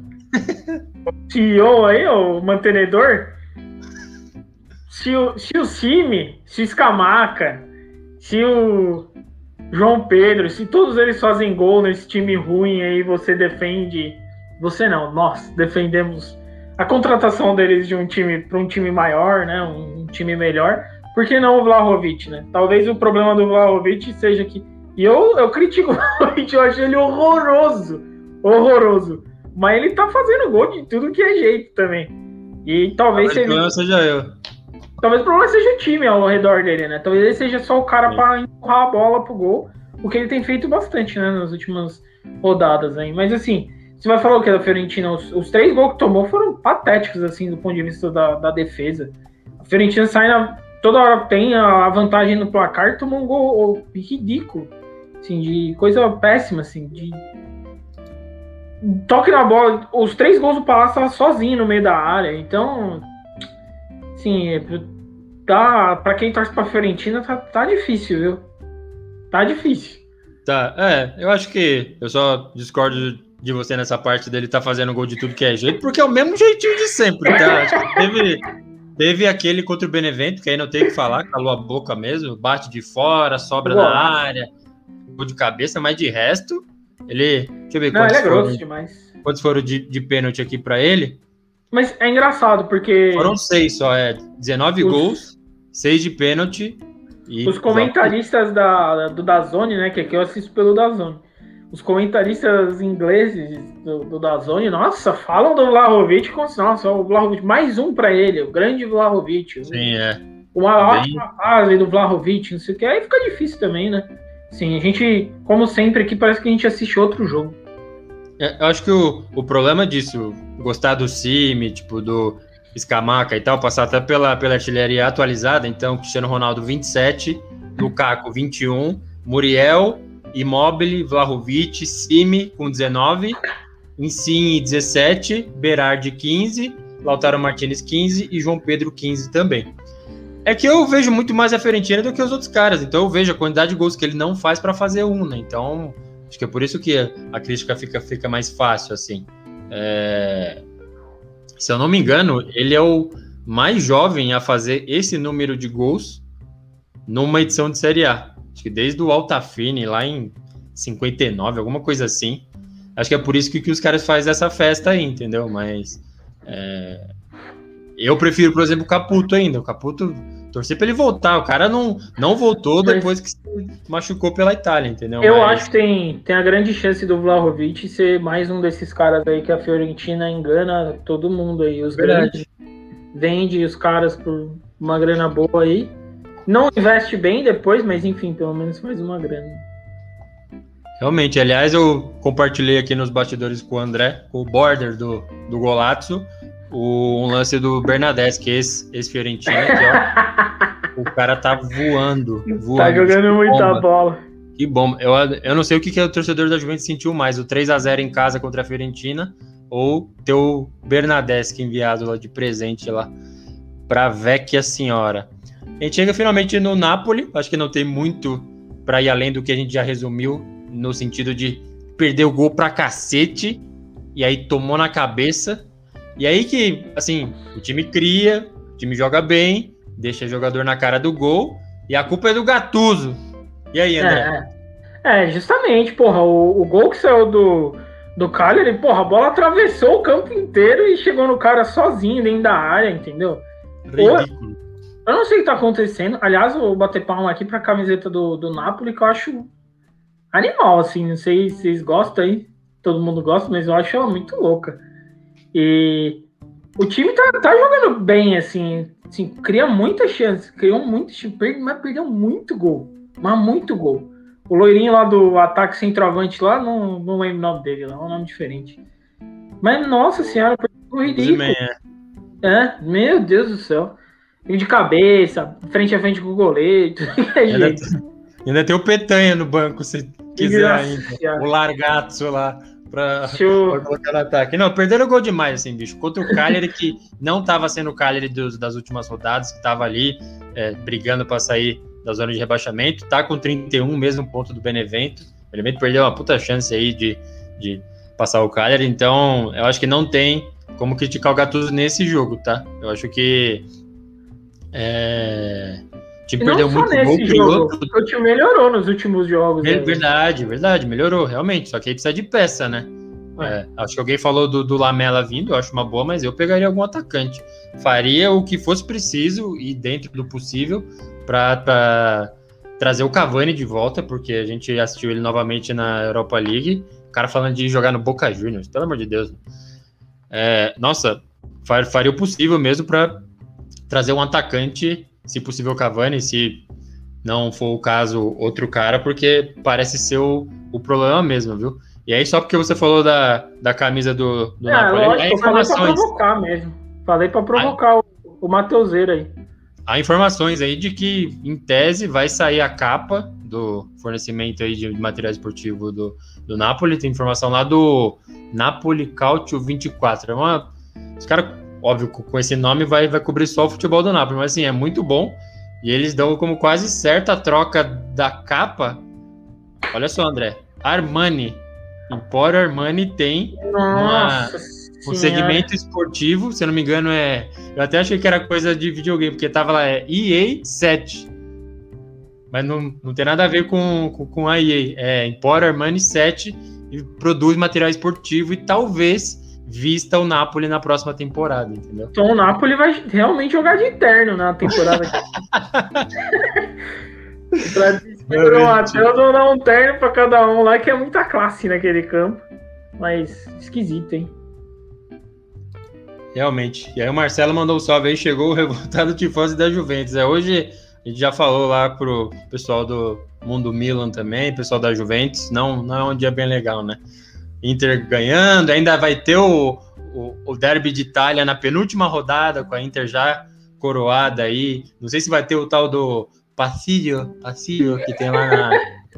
S2: CEO aí, o mantenedor, se o, se o Cime, se o Scamaca, se o João Pedro, se todos eles fazem gol nesse time ruim aí, você defende. Você não, nós defendemos a contratação deles de um time para um time maior, né? Um time melhor. Por que não o Vlahovic, né? Talvez o problema do Vlahovic seja que. E eu, eu critico o Vlahovic, eu achei ele horroroso. Horroroso. Mas ele tá fazendo gol de tudo que é jeito também. E talvez
S1: seja. O problema seja eu.
S2: Talvez o problema seja o time ao redor dele, né? Talvez ele seja só o cara para empurrar a bola pro gol. O que ele tem feito bastante, né? Nas últimas rodadas aí. Mas assim, você vai falar o que da Fiorentina? Os, os, três gols que tomou foram patéticos, assim, do ponto de vista da, da defesa. A Fiorentina sai na. Toda hora tem a vantagem no placar e tomou um gol ridículo. Assim, de coisa péssima, assim, de. Toque na bola. Os três gols do Palácio estavam sozinho no meio da área. Então. Assim, tá, pra quem torce pra Fiorentina, tá, tá difícil, viu? Tá difícil.
S1: Tá, é, eu acho que eu só discordo de você nessa parte dele tá fazendo gol de tudo que é jeito, porque é o mesmo jeitinho de sempre, tá? teve, teve aquele contra o Benevento, que aí não tem o que falar, calou a boca mesmo, bate de fora, sobra Boa. na área, gol de cabeça, mas de resto, ele. Deixa eu ver
S2: não, quantos, ele é foram, demais.
S1: quantos foram de, de pênalti aqui para ele.
S2: Mas é engraçado, porque.
S1: Foram seis só, é. 19 Os... gols, seis de pênalti.
S2: E Os comentaristas da, do Dazone, né? Que aqui eu assisto pelo Dazone os comentaristas ingleses do, do Dazone, nossa, falam do Vlahovic como se, nossa, o Vlahovic, mais um para ele, o grande Vlahovic.
S1: Sim, é.
S2: Uma Bem... ótima fase do Vlahovic, não sei o que, aí fica difícil também, né? Sim, a gente, como sempre aqui, parece que a gente assiste outro jogo.
S1: É, eu acho que o, o problema disso, gostar do Cime, tipo, do Escamaca e tal, passar até pela, pela artilharia atualizada, então, Cristiano Ronaldo 27, Lukaku 21, Muriel Immobile, Vlahovic, Simi com 19, Insigne 17, Berardi 15, Lautaro Martinez 15 e João Pedro 15 também. É que eu vejo muito mais a Fiorentina do que os outros caras, então eu vejo a quantidade de gols que ele não faz para fazer um, né? Então, acho que é por isso que a crítica fica, fica mais fácil, assim. É... Se eu não me engano, ele é o mais jovem a fazer esse número de gols numa edição de Série A. Acho que desde o Altafine, lá em 59, alguma coisa assim. Acho que é por isso que, que os caras fazem essa festa aí, entendeu? Mas. É... Eu prefiro, por exemplo, o Caputo ainda. O Caputo, torcer para ele voltar. O cara não, não voltou depois que se machucou pela Itália, entendeu?
S2: Eu Mas... acho que tem, tem a grande chance do Vlahovic ser mais um desses caras aí que a Fiorentina engana todo mundo aí. Os Verdade. grandes vende os caras por uma grana boa aí. Não investe bem depois, mas enfim, pelo menos faz uma grana.
S1: Realmente, aliás, eu compartilhei aqui nos bastidores com o André, com o border do, do Golazzo, o, um lance do Bernadette, que é esse, esse Fiorentina aqui, ó. o cara tá voando, tá voando.
S2: Tá jogando muita bola.
S1: Que bom. Eu, eu não sei o que, que o torcedor da Juventus sentiu mais, o 3 a 0 em casa contra a Fiorentina ou ter o Bernadette enviado lá de presente lá pra Vecchia Senhora. A gente chega finalmente no Napoli, acho que não tem muito para ir além do que a gente já resumiu, no sentido de perder o gol pra cacete, e aí tomou na cabeça. E aí que, assim, o time cria, o time joga bem, deixa o jogador na cara do gol, e a culpa é do Gatuso. E aí, André?
S2: É, é justamente, porra, o, o gol que saiu do, do Cagliari, porra, a bola atravessou o campo inteiro e chegou no cara sozinho dentro da área, entendeu? Ridículo. Eu não sei o que tá acontecendo. Aliás, eu vou bater palma aqui pra camiseta do, do Napoli, que eu acho animal, assim. Não sei se vocês gostam aí. Todo mundo gosta, mas eu acho ela muito louca. E o time tá, tá jogando bem, assim. assim cria muita chance. Criou muito mas perdeu muito gol. Mas muito gol. O loirinho lá do ataque centroavante lá, não, não lembro o nome dele, lá, é um nome diferente. Mas, nossa senhora, foi ridículo. É. é, meu Deus do céu de cabeça, frente a frente com o goleiro.
S1: ainda, ainda tem o Petanha no banco, se quiser ainda. O Largato lá. Pra, pra, colocar no ataque. Não, perderam o gol demais, assim, bicho. Contra o Cagliari, que não estava sendo o Cagliari dos, das últimas rodadas, que estava ali é, brigando para sair da zona de rebaixamento. Tá com 31, mesmo ponto do Benevento. O Benevento perdeu uma puta chance aí de, de passar o Cagliari. Então, eu acho que não tem como criticar o Gattuso nesse jogo, tá? Eu acho que é... O time perdeu muito
S2: gol, criou. O time melhorou nos últimos jogos.
S1: É, verdade, verdade, melhorou, realmente. Só que aí precisa de peça, né? É. É, acho que alguém falou do, do, Lamela vindo, eu acho uma boa, mas eu pegaria algum atacante. Faria o que fosse preciso e dentro do possível para trazer o Cavani de volta, porque a gente assistiu ele novamente na Europa League. O cara falando de jogar no Boca Juniors, pelo amor de Deus. É, nossa, faria o possível mesmo para trazer um atacante, se possível Cavani, se não for o caso outro cara, porque parece ser o, o problema mesmo, viu? E aí, só porque você falou da, da camisa do, do
S2: é, Napoli, lógico, é informações. Falei pra provocar mesmo. Falei pra provocar o, o Mateuseiro aí.
S1: Há informações aí de que, em tese, vai sair a capa do fornecimento aí de material esportivo do, do Napoli. Tem informação lá do Napoli Cautio 24. É uma. Os caras, óbvio, com esse nome vai, vai cobrir só o futebol do Napoli, mas assim, é muito bom. E eles dão como quase certa a troca da capa. Olha só, André. Armani Empório Armani tem uma, um segmento esportivo, se eu não me engano, é. Eu até achei que era coisa de videogame, porque tava lá, é EA 7. Mas não, não tem nada a ver com, com, com a EA. É Empório Armani 7 e produz material esportivo e talvez vista o Napoli na próxima temporada, entendeu?
S2: Então o Napoli vai realmente jogar de eterno na temporada. pra Matheus, vou dar um terno pra cada um lá, que é muita classe naquele campo. Mas esquisito, hein?
S1: Realmente. E aí o Marcelo mandou um salve aí, chegou o revoltado tifose da Juventus. É, hoje a gente já falou lá pro pessoal do Mundo Milan também, pessoal da Juventus. Não, não é um dia bem legal, né? Inter ganhando, ainda vai ter o, o, o derby de Itália na penúltima rodada, com a Inter já coroada aí. Não sei se vai ter o tal do Passilho, Passilho, que tem lá na,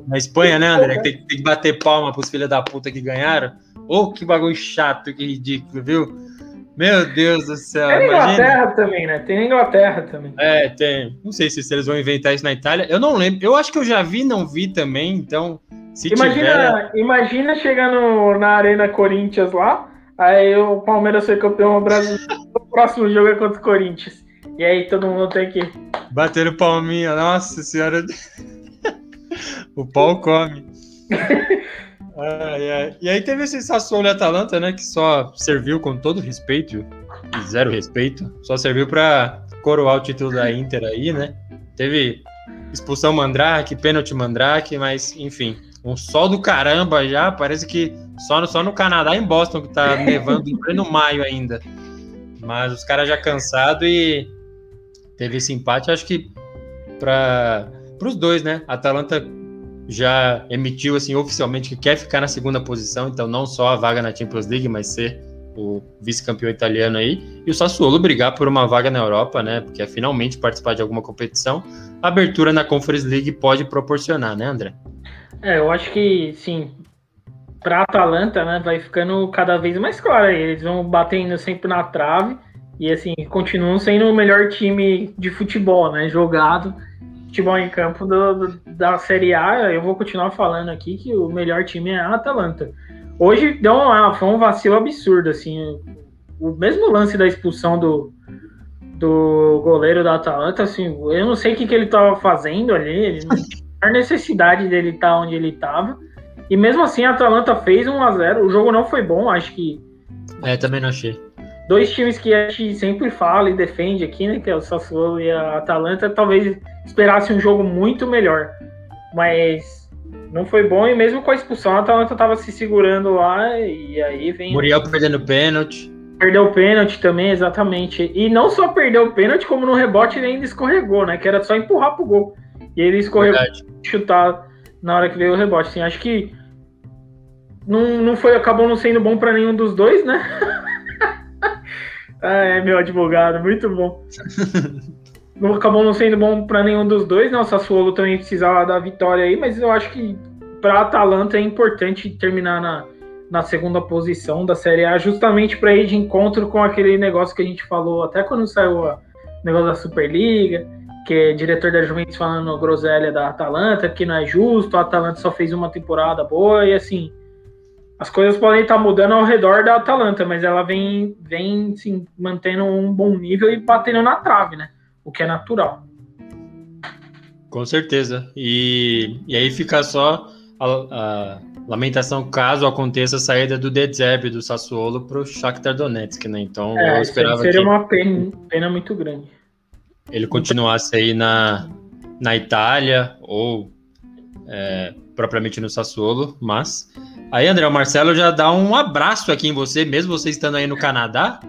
S1: na Espanha, né, André? Tem, tem, que bater palma pros filhos da puta que ganharam. Ô, oh, que bagulho chato, que ridículo, viu? Meu Deus do céu.
S2: Tem na Inglaterra também, né? Tem na Inglaterra também.
S1: É, tem. Não sei se eles vão inventar isso na Itália. Eu não lembro. Eu acho que eu já vi, não vi também, então. Se
S2: imagina,
S1: tiver...
S2: imagina chegar no, na Arena Corinthians lá, aí o Palmeiras ser campeão brasileiro. o próximo jogo é contra o Corinthians. E aí todo mundo tem que.
S1: Bater o palminho, nossa senhora. o pau come. E aí teve esse Sassuolo e Atalanta, né? Que só serviu com todo respeito, zero respeito, só serviu para coroar o título da Inter aí, né? Teve expulsão Mandrake, pênalti Mandrake, mas enfim, um sol do caramba já, parece que só no, só no Canadá em Boston que tá nevando em pleno maio ainda. Mas os caras já cansados e teve esse empate, acho que para os dois, né? A Atalanta já emitiu assim oficialmente que quer ficar na segunda posição, então não só a vaga na Champions League, mas ser o vice-campeão italiano aí, e o Sassuolo brigar por uma vaga na Europa, né? Porque é finalmente participar de alguma competição. A abertura na Conference League pode proporcionar, né, André?
S2: É, eu acho que sim. Para Atalanta, né, vai ficando cada vez mais claro. Eles vão batendo sempre na trave e assim, continuam sendo o melhor time de futebol, né? Jogado, futebol em campo do, do, da Série A. Eu vou continuar falando aqui que o melhor time é a Atalanta. Hoje deu um, foi um vacilo absurdo, assim. O mesmo lance da expulsão do, do goleiro da Atalanta, assim, eu não sei o que, que ele estava fazendo ali, ele tinha necessidade dele estar tá onde ele estava. E mesmo assim a Atalanta fez 1 a 0 O jogo não foi bom, acho que.
S1: É, também não achei
S2: dois times que a gente sempre fala e defende aqui, né, que é o Sassuolo e a Atalanta, talvez esperasse um jogo muito melhor. Mas não foi bom e mesmo com a expulsão a Atalanta estava se segurando lá e aí vem
S1: Muriel perdendo pênalti.
S2: Perdeu o pênalti também, exatamente. E não só perdeu o pênalti, como no rebote ele ainda escorregou, né? Que era só empurrar pro gol. E ele escorregou chutar na hora que veio o rebote. Assim, acho que não, não foi, acabou não sendo bom para nenhum dos dois, né? Ah, é, meu advogado, muito bom. não acabou não sendo bom para nenhum dos dois, né? O Sassuolo também precisava da vitória aí, mas eu acho que para Atalanta é importante terminar na, na segunda posição da Série A, justamente para ir de encontro com aquele negócio que a gente falou até quando saiu o negócio da Superliga, que é diretor da Juventus falando groselha da Atalanta, que não é justo, a Atalanta só fez uma temporada boa, e assim, as coisas podem estar mudando ao redor da Atalanta, mas ela vem, vem sim, mantendo um bom nível e batendo na trave, né? O que é natural.
S1: Com certeza. E, e aí fica só a, a lamentação caso aconteça a saída do Dedzeb do Sassuolo para o Shakhtar Donetsk, né? Então é, eu esperava
S2: seria
S1: que
S2: uma pena, pena muito grande.
S1: Ele continuasse aí na, na Itália ou é, propriamente no Sassuolo, mas aí André, o Marcelo já dá um abraço aqui em você, mesmo você estando aí no Canadá.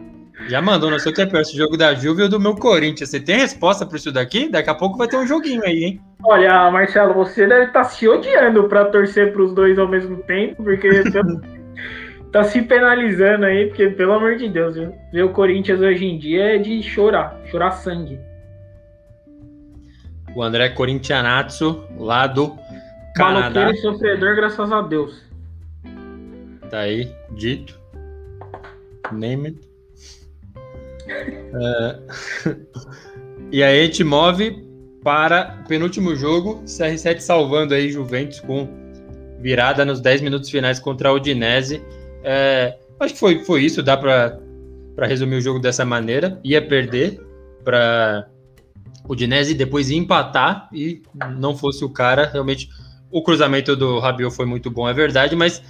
S1: Já mandou, não sei o que é pior, esse jogo da Juve ou do meu Corinthians. Você tem resposta para isso daqui? Daqui a pouco vai ter um joguinho aí, hein?
S2: Olha, Marcelo, você deve estar tá se odiando para torcer para os dois ao mesmo tempo, porque tá se penalizando aí, porque pelo amor de Deus, viu? ver o Corinthians hoje em dia é de chorar, chorar sangue.
S1: O André Corintianazzo, lá do Canadá.
S2: Maloqueiro e sofredor, graças a Deus.
S1: Tá aí, dito. Name it. É... e aí a gente move para o penúltimo jogo, CR7 salvando aí Juventus com virada nos 10 minutos finais contra a Udinese. É... acho que foi, foi isso, dá para resumir o jogo dessa maneira. Ia perder para o Udinese depois ia empatar e não fosse o cara, realmente o cruzamento do Rabiot foi muito bom, é verdade, mas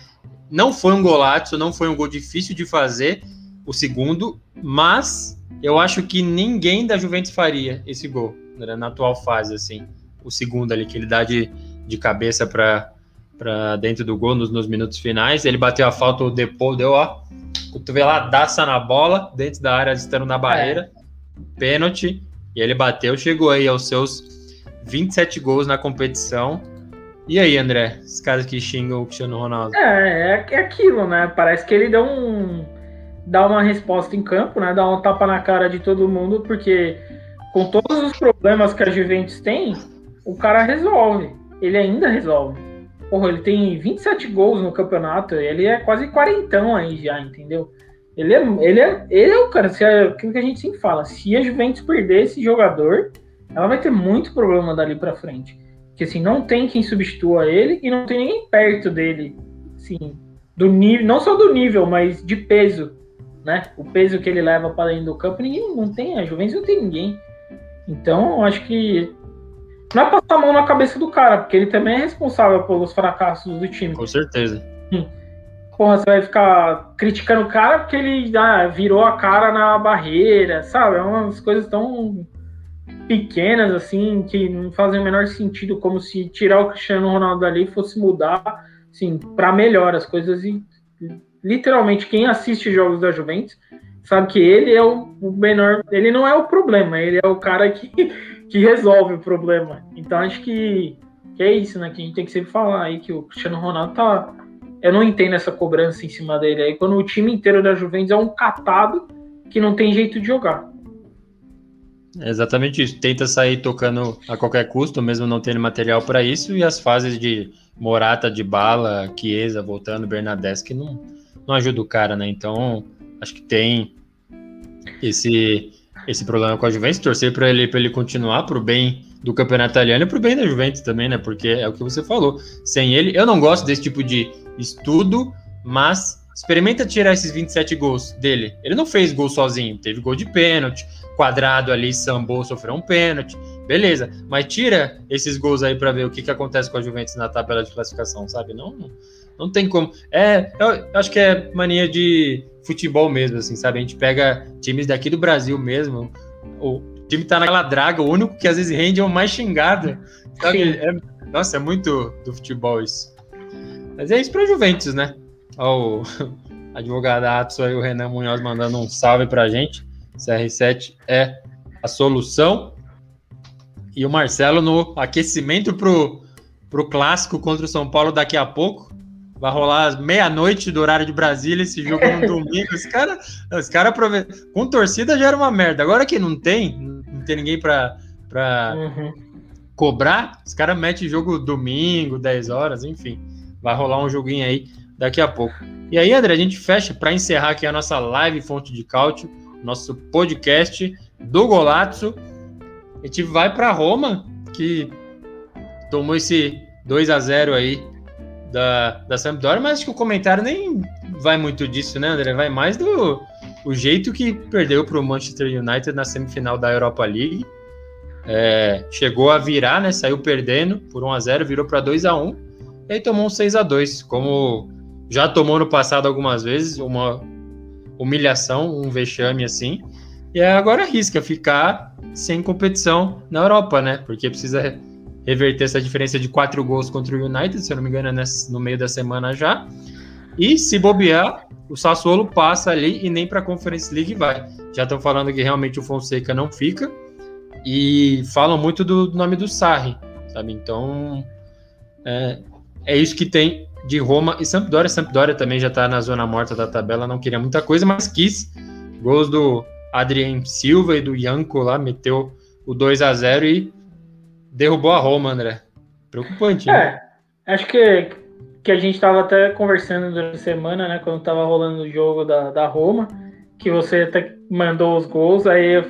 S1: não foi um golaço, não foi um gol difícil de fazer o segundo, mas eu acho que ninguém da Juventus faria esse gol né, na atual fase, assim. O segundo ali, que ele dá de, de cabeça para para dentro do gol nos, nos, minutos finais. Ele bateu a falta, o Depô deu, ó, cotoveladaça na bola, dentro da área, estando na barreira. É. Pênalti. E ele bateu, chegou aí aos seus 27 gols na competição. E aí, André? Os caras que xingam o Cristiano Ronaldo.
S2: É, é, é aquilo, né? Parece que ele deu um dar uma resposta em campo, né? Dar um tapa na cara de todo mundo, porque com todos os problemas que a Juventus tem, o cara resolve. Ele ainda resolve. Porra, ele tem 27 gols no campeonato, ele é quase quarentão aí já, entendeu? Ele é, ele é, ele é o cara, se é aquilo que a gente sempre fala, se a Juventus perder esse jogador, ela vai ter muito problema dali para frente. Porque assim, não tem quem substitua ele e não tem ninguém perto dele, assim, do nível, não só do nível, mas de peso né? O peso que ele leva para dentro do campo, ninguém não tem, a Juventus não tem ninguém. Então, acho que não é passar a mão na cabeça do cara, porque ele também é responsável pelos fracassos do time.
S1: Com certeza.
S2: Hum. Porra, você vai ficar criticando o cara porque ele ah, virou a cara na barreira, sabe? É umas coisas tão pequenas assim que não fazem o menor sentido, como se tirar o Cristiano Ronaldo dali fosse mudar, assim, para melhor as coisas e literalmente quem assiste jogos da Juventus sabe que ele é o, menor, ele não é o problema, ele é o cara que, que resolve o problema. Então acho que, que é isso, né? Que a gente tem que sempre falar aí que o Cristiano Ronaldo tá. Eu não entendo essa cobrança em cima dele aí, quando o time inteiro da Juventus é um catado que não tem jeito de jogar.
S1: É exatamente isso. Tenta sair tocando a qualquer custo, mesmo não tendo material para isso, e as fases de Morata, de Bala, Chiesa voltando, Bernadette, não, não ajuda o cara, né? Então, acho que tem esse esse problema com a Juventus, torcer para ele para ele continuar pro bem do campeonato italiano e pro bem da Juventus também, né? Porque é o que você falou. Sem ele, eu não gosto desse tipo de estudo, mas experimenta tirar esses 27 gols dele. Ele não fez gol sozinho, teve gol de pênalti, quadrado ali, sambou, sofreu um pênalti. Beleza, mas tira esses gols aí para ver o que, que acontece com a Juventus na tabela de classificação, sabe? Não, não tem como. É, eu acho que é mania de futebol mesmo, assim, sabe? A gente pega times daqui do Brasil mesmo. O time tá naquela draga, o único que às vezes rende é o mais xingado. Sabe? É, nossa, é muito do futebol isso. Mas é isso pra Juventus, né? Ó, o advogadato aí, o Renan Munhoz, mandando um salve pra gente. CR7 é a solução. E o Marcelo no aquecimento pro, pro clássico contra o São Paulo daqui a pouco. Vai rolar meia-noite do horário de Brasília, esse jogo no domingo. Os caras, os cara, com torcida já era uma merda. Agora que não tem, não tem ninguém para pra uhum. cobrar, os caras metem jogo domingo, 10 horas, enfim. Vai rolar um joguinho aí daqui a pouco. E aí, André, a gente fecha para encerrar aqui a nossa live Fonte de Cálcio, nosso podcast do Golazzo. A gente vai para Roma, que tomou esse 2 a 0 aí da, da Sampdoria, mas acho que o comentário nem vai muito disso, né, André? Vai mais do o jeito que perdeu para o Manchester United na semifinal da Europa League. é, chegou a virar, né? Saiu perdendo por 1 a 0 virou para 2 a 1 e aí tomou um 6 a 2 como já tomou no passado algumas vezes, uma humilhação, um vexame assim. E agora arrisca ficar sem competição na Europa, né? Porque precisa reverter essa diferença de quatro gols contra o United, se eu não me engano, é no meio da semana já. E se bobear, o Sassuolo passa ali e nem para a Conference League vai. Já estão falando que realmente o Fonseca não fica. E falam muito do nome do Sarri, sabe? Então, é, é isso que tem de Roma e Sampdoria. Sampdoria também já está na zona morta da tabela, não queria muita coisa, mas quis. Gols do Adrien Silva e do Yanko lá, meteu o 2 a 0 e derrubou a Roma, André. Preocupante,
S2: né? É, acho que, que a gente estava até conversando durante a semana, né, quando estava rolando o jogo da, da Roma, que você até mandou os gols, aí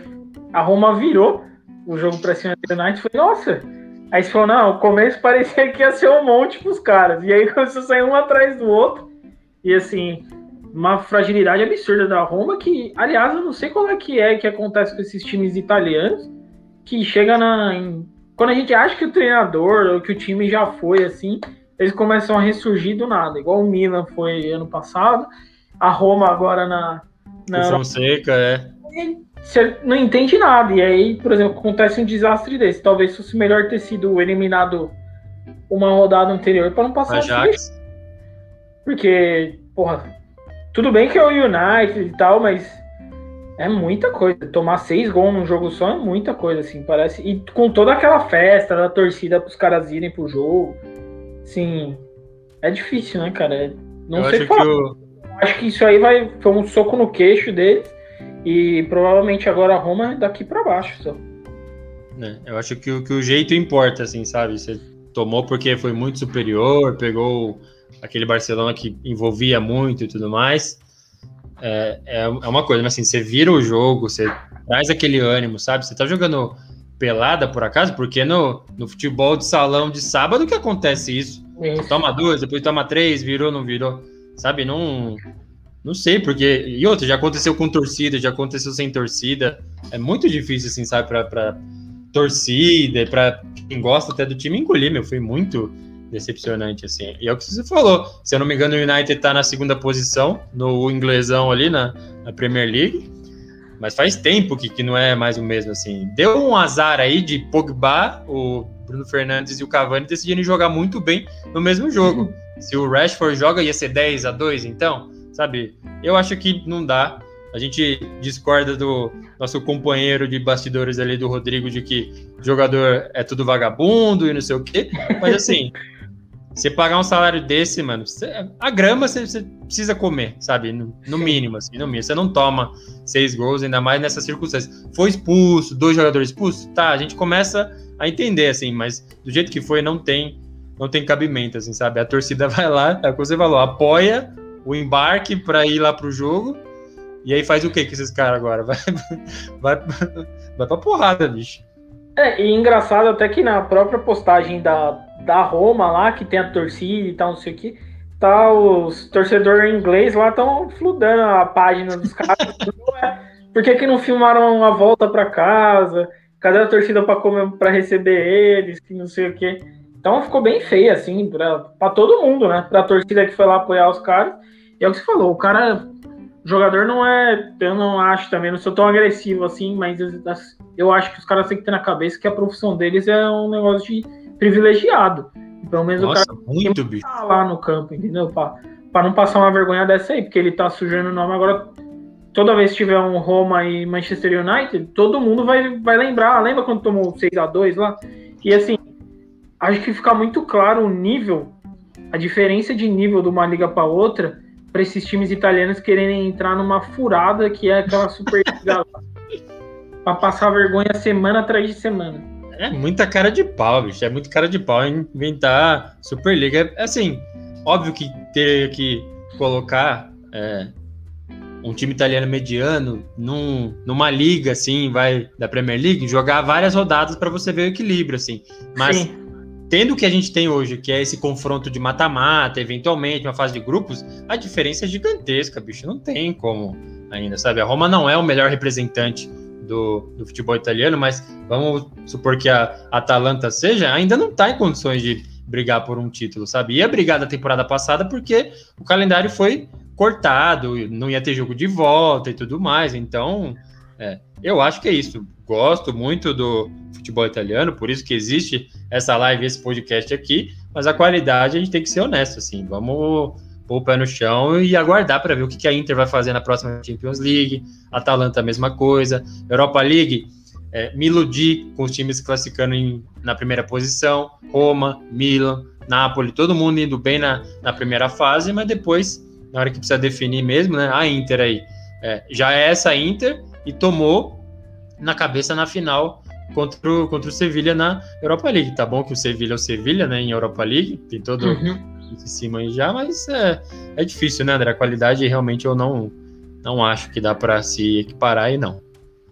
S2: a Roma virou o jogo para cima do United, foi, nossa, Aí você falou, não, o começo parecia que ia ser um monte pros caras. E aí começou a sair um atrás do outro. E assim, uma fragilidade absurda da Roma, que, aliás, eu não sei qual é que é que acontece com esses times italianos, que chega na. Em, quando a gente acha que o treinador ou que o time já foi assim, eles começam a ressurgir do nada, igual o Milan foi ano passado, a Roma agora na.
S1: na Fonseca, é.
S2: Você não entende nada. E aí, por exemplo, acontece um desastre desse. Talvez fosse melhor ter sido eliminado uma rodada anterior para não passar
S1: Ajax.
S2: Porque, porra, tudo bem que é o United e tal, mas é muita coisa. Tomar seis gols num jogo só é muita coisa, assim, parece. E com toda aquela festa da torcida para os caras irem pro jogo, sim, é difícil, né, cara? Não eu sei acho falar. Que eu... Acho que isso aí vai foi um soco no queixo deles. E provavelmente agora a Roma é daqui para baixo só.
S1: É, eu acho que, o, que o jeito importa, assim, sabe? Você tomou porque foi muito superior, pegou aquele Barcelona que envolvia muito e tudo mais. É, é, é uma coisa, mas assim, você vira o jogo, você traz aquele ânimo, sabe? Você tá jogando pelada por acaso, porque no, no futebol de salão de sábado que acontece isso. isso. Toma duas, depois toma três, virou, não virou. Sabe? Não. Não sei, porque. E outra, já aconteceu com torcida, já aconteceu sem torcida. É muito difícil, assim, sabe, pra, pra torcida, pra quem gosta até do time engolir, meu. Foi muito decepcionante, assim. E é o que você falou. Se eu não me engano, o United tá na segunda posição, no inglesão ali na, na Premier League. Mas faz tempo que, que não é mais o mesmo, assim. Deu um azar aí de Pogba, o Bruno Fernandes e o Cavani decidirem jogar muito bem no mesmo jogo. Se o Rashford joga, ia ser 10 a 2 então sabe? Eu acho que não dá. A gente discorda do nosso companheiro de bastidores ali, do Rodrigo, de que jogador é tudo vagabundo e não sei o quê. Mas assim, você pagar um salário desse, mano, a grama você, você, precisa comer, sabe? No, no, mínimo, assim, no mínimo. Você não toma seis gols, ainda mais nessas circunstâncias. Foi expulso, dois jogadores expulsos, tá, a gente começa a entender, assim, mas do jeito que foi, não tem, não tem cabimento, assim, sabe? A torcida vai lá, é o que você falou, apoia o embarque para ir lá pro jogo. E aí faz o que com esses caras agora? Vai, vai, vai pra porrada, bicho.
S2: É, e engraçado até que na própria postagem da, da Roma lá, que tem a torcida e tal, não sei o que, tá os torcedores inglês lá estão fludando a página dos caras. Por que, que não filmaram a volta para casa? Cadê a torcida para receber eles? Que não sei o que. Então ficou bem feio, assim, para todo mundo, né? Pra torcida que foi lá apoiar os caras e é o que você falou, o cara. O jogador não é. Eu não acho também, não sou tão agressivo assim, mas eu acho que os caras têm que ter na cabeça que a profissão deles é um negócio de privilegiado. Pelo menos Nossa, o cara
S1: muito, tem que
S2: estar lá no campo, entendeu? Pra, pra não passar uma vergonha dessa aí, porque ele tá sujando o nome agora. Toda vez que tiver um Roma e Manchester United, todo mundo vai, vai lembrar. Lembra quando tomou 6 a 2 lá? E assim, acho que fica muito claro o nível, a diferença de nível de uma liga para outra para esses times italianos quererem entrar numa furada que é aquela Superliga para passar vergonha semana atrás de semana.
S1: É muita cara de pau, bicho. É muito cara de pau inventar Superliga. É assim, óbvio que ter que colocar é, um time italiano mediano num, numa liga assim, vai da Premier League, jogar várias rodadas para você ver o equilíbrio, assim. Mas Sim tendo o que a gente tem hoje, que é esse confronto de mata-mata, eventualmente uma fase de grupos, a diferença é gigantesca, bicho. Não tem como ainda, sabe? A Roma não é o melhor representante do, do, futebol italiano, mas vamos supor que a Atalanta seja, ainda não está em condições de brigar por um título, sabe? Ia brigar da temporada passada porque o calendário foi cortado, não ia ter jogo de volta e tudo mais. Então, é, eu acho que é isso. Gosto muito do futebol italiano, por isso que existe essa live, esse podcast aqui. Mas a qualidade a gente tem que ser honesto, assim. Vamos pôr o pé no chão e aguardar para ver o que a Inter vai fazer na próxima Champions League. Atalanta, a mesma coisa. Europa League, é, me iludi com os times classificando em, na primeira posição. Roma, Milan, Napoli, todo mundo indo bem na, na primeira fase, mas depois, na hora que precisa definir mesmo, né? A Inter aí. É, já é essa Inter e tomou na cabeça na final contra o, contra o Sevilha na Europa League. Tá bom que o Sevilha é o Sevilha, né? Em Europa League, tem todo uhum. em cima aí já, mas é, é difícil, né, André? A qualidade realmente eu não, não acho que dá para se equiparar aí, não.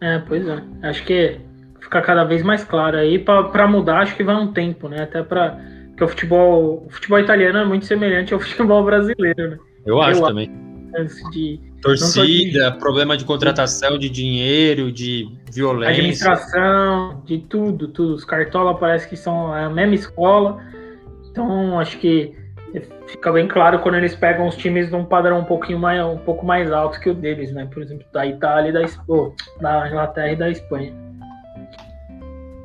S2: É, pois é. Acho que fica cada vez mais claro aí. para mudar, acho que vai um tempo, né? Até para porque o futebol, o futebol italiano é muito semelhante ao futebol brasileiro, né?
S1: Eu acho eu, também. De, Torcida, de... problema de contratação de dinheiro, de violência.
S2: Administração, de tudo, tudo. Os cartola parece que são a mesma escola. Então, acho que fica bem claro quando eles pegam os times num padrão um pouquinho mais, um pouco mais alto que o deles, né? Por exemplo, da Itália e da, oh, da Inglaterra e da Espanha.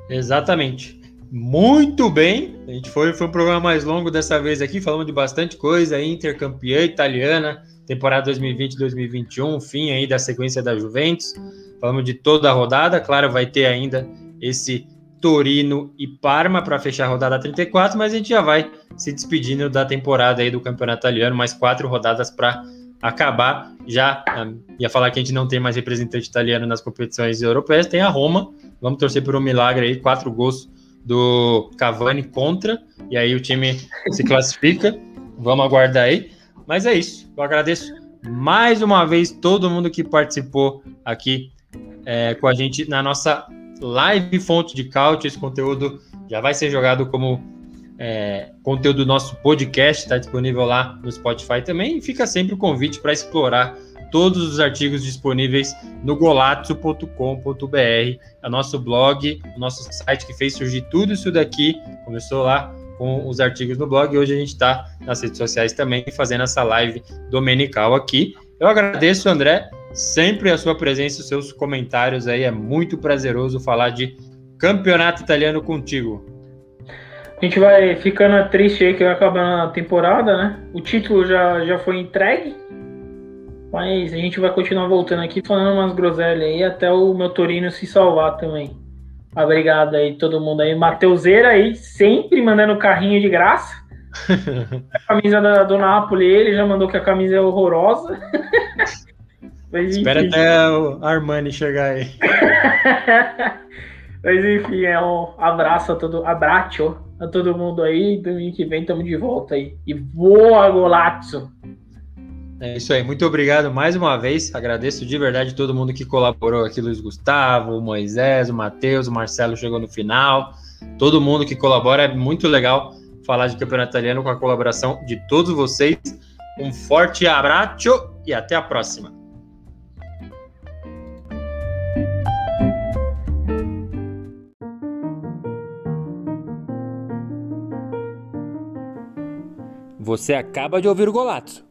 S1: Exatamente. Muito bem. A gente foi, foi um programa mais longo dessa vez aqui, falamos de bastante coisa, Inter campeã italiana, temporada 2020-2021, fim aí da sequência da Juventus. Falamos de toda a rodada, claro, vai ter ainda esse Torino e Parma para fechar a rodada 34, mas a gente já vai se despedindo da temporada aí do Campeonato Italiano, mais quatro rodadas para acabar. Já um, ia falar que a gente não tem mais representante italiano nas competições europeias, tem a Roma. Vamos torcer por um milagre aí, quatro gols do Cavani contra, e aí o time se classifica. Vamos aguardar aí. Mas é isso. Eu agradeço mais uma vez todo mundo que participou aqui é, com a gente na nossa live fonte de couch. Esse conteúdo já vai ser jogado como é, conteúdo do nosso podcast, está disponível lá no Spotify também. E fica sempre o convite para explorar todos os artigos disponíveis no golazzo.com.br, é o nosso blog, o nosso site que fez surgir tudo isso daqui. Começou lá com os artigos no blog hoje a gente está nas redes sociais também fazendo essa live domenical aqui. Eu agradeço, André, sempre a sua presença, os seus comentários aí. É muito prazeroso falar de campeonato italiano contigo.
S2: A gente vai ficando triste aí que vai acabar a temporada, né? O título já, já foi entregue. Mas a gente vai continuar voltando aqui falando umas groselhas aí até o meu Torino se salvar também. Obrigado aí todo mundo aí. Mateuseira aí, sempre mandando carrinho de graça. a camisa da, do Napoli, ele já mandou que a camisa é horrorosa.
S1: Mas, Espera até o Armani chegar aí.
S2: Mas enfim, é um abraço a todo, abraço a todo mundo aí. Domingo que vem estamos de volta aí. E boa Golazzo!
S1: É isso aí, muito obrigado mais uma vez. Agradeço de verdade todo mundo que colaborou aqui: Luiz Gustavo, o Moisés, o Matheus, o Marcelo chegou no final. Todo mundo que colabora, é muito legal falar de campeonato italiano com a colaboração de todos vocês. Um forte abraço e até a próxima. Você acaba de ouvir o Golato,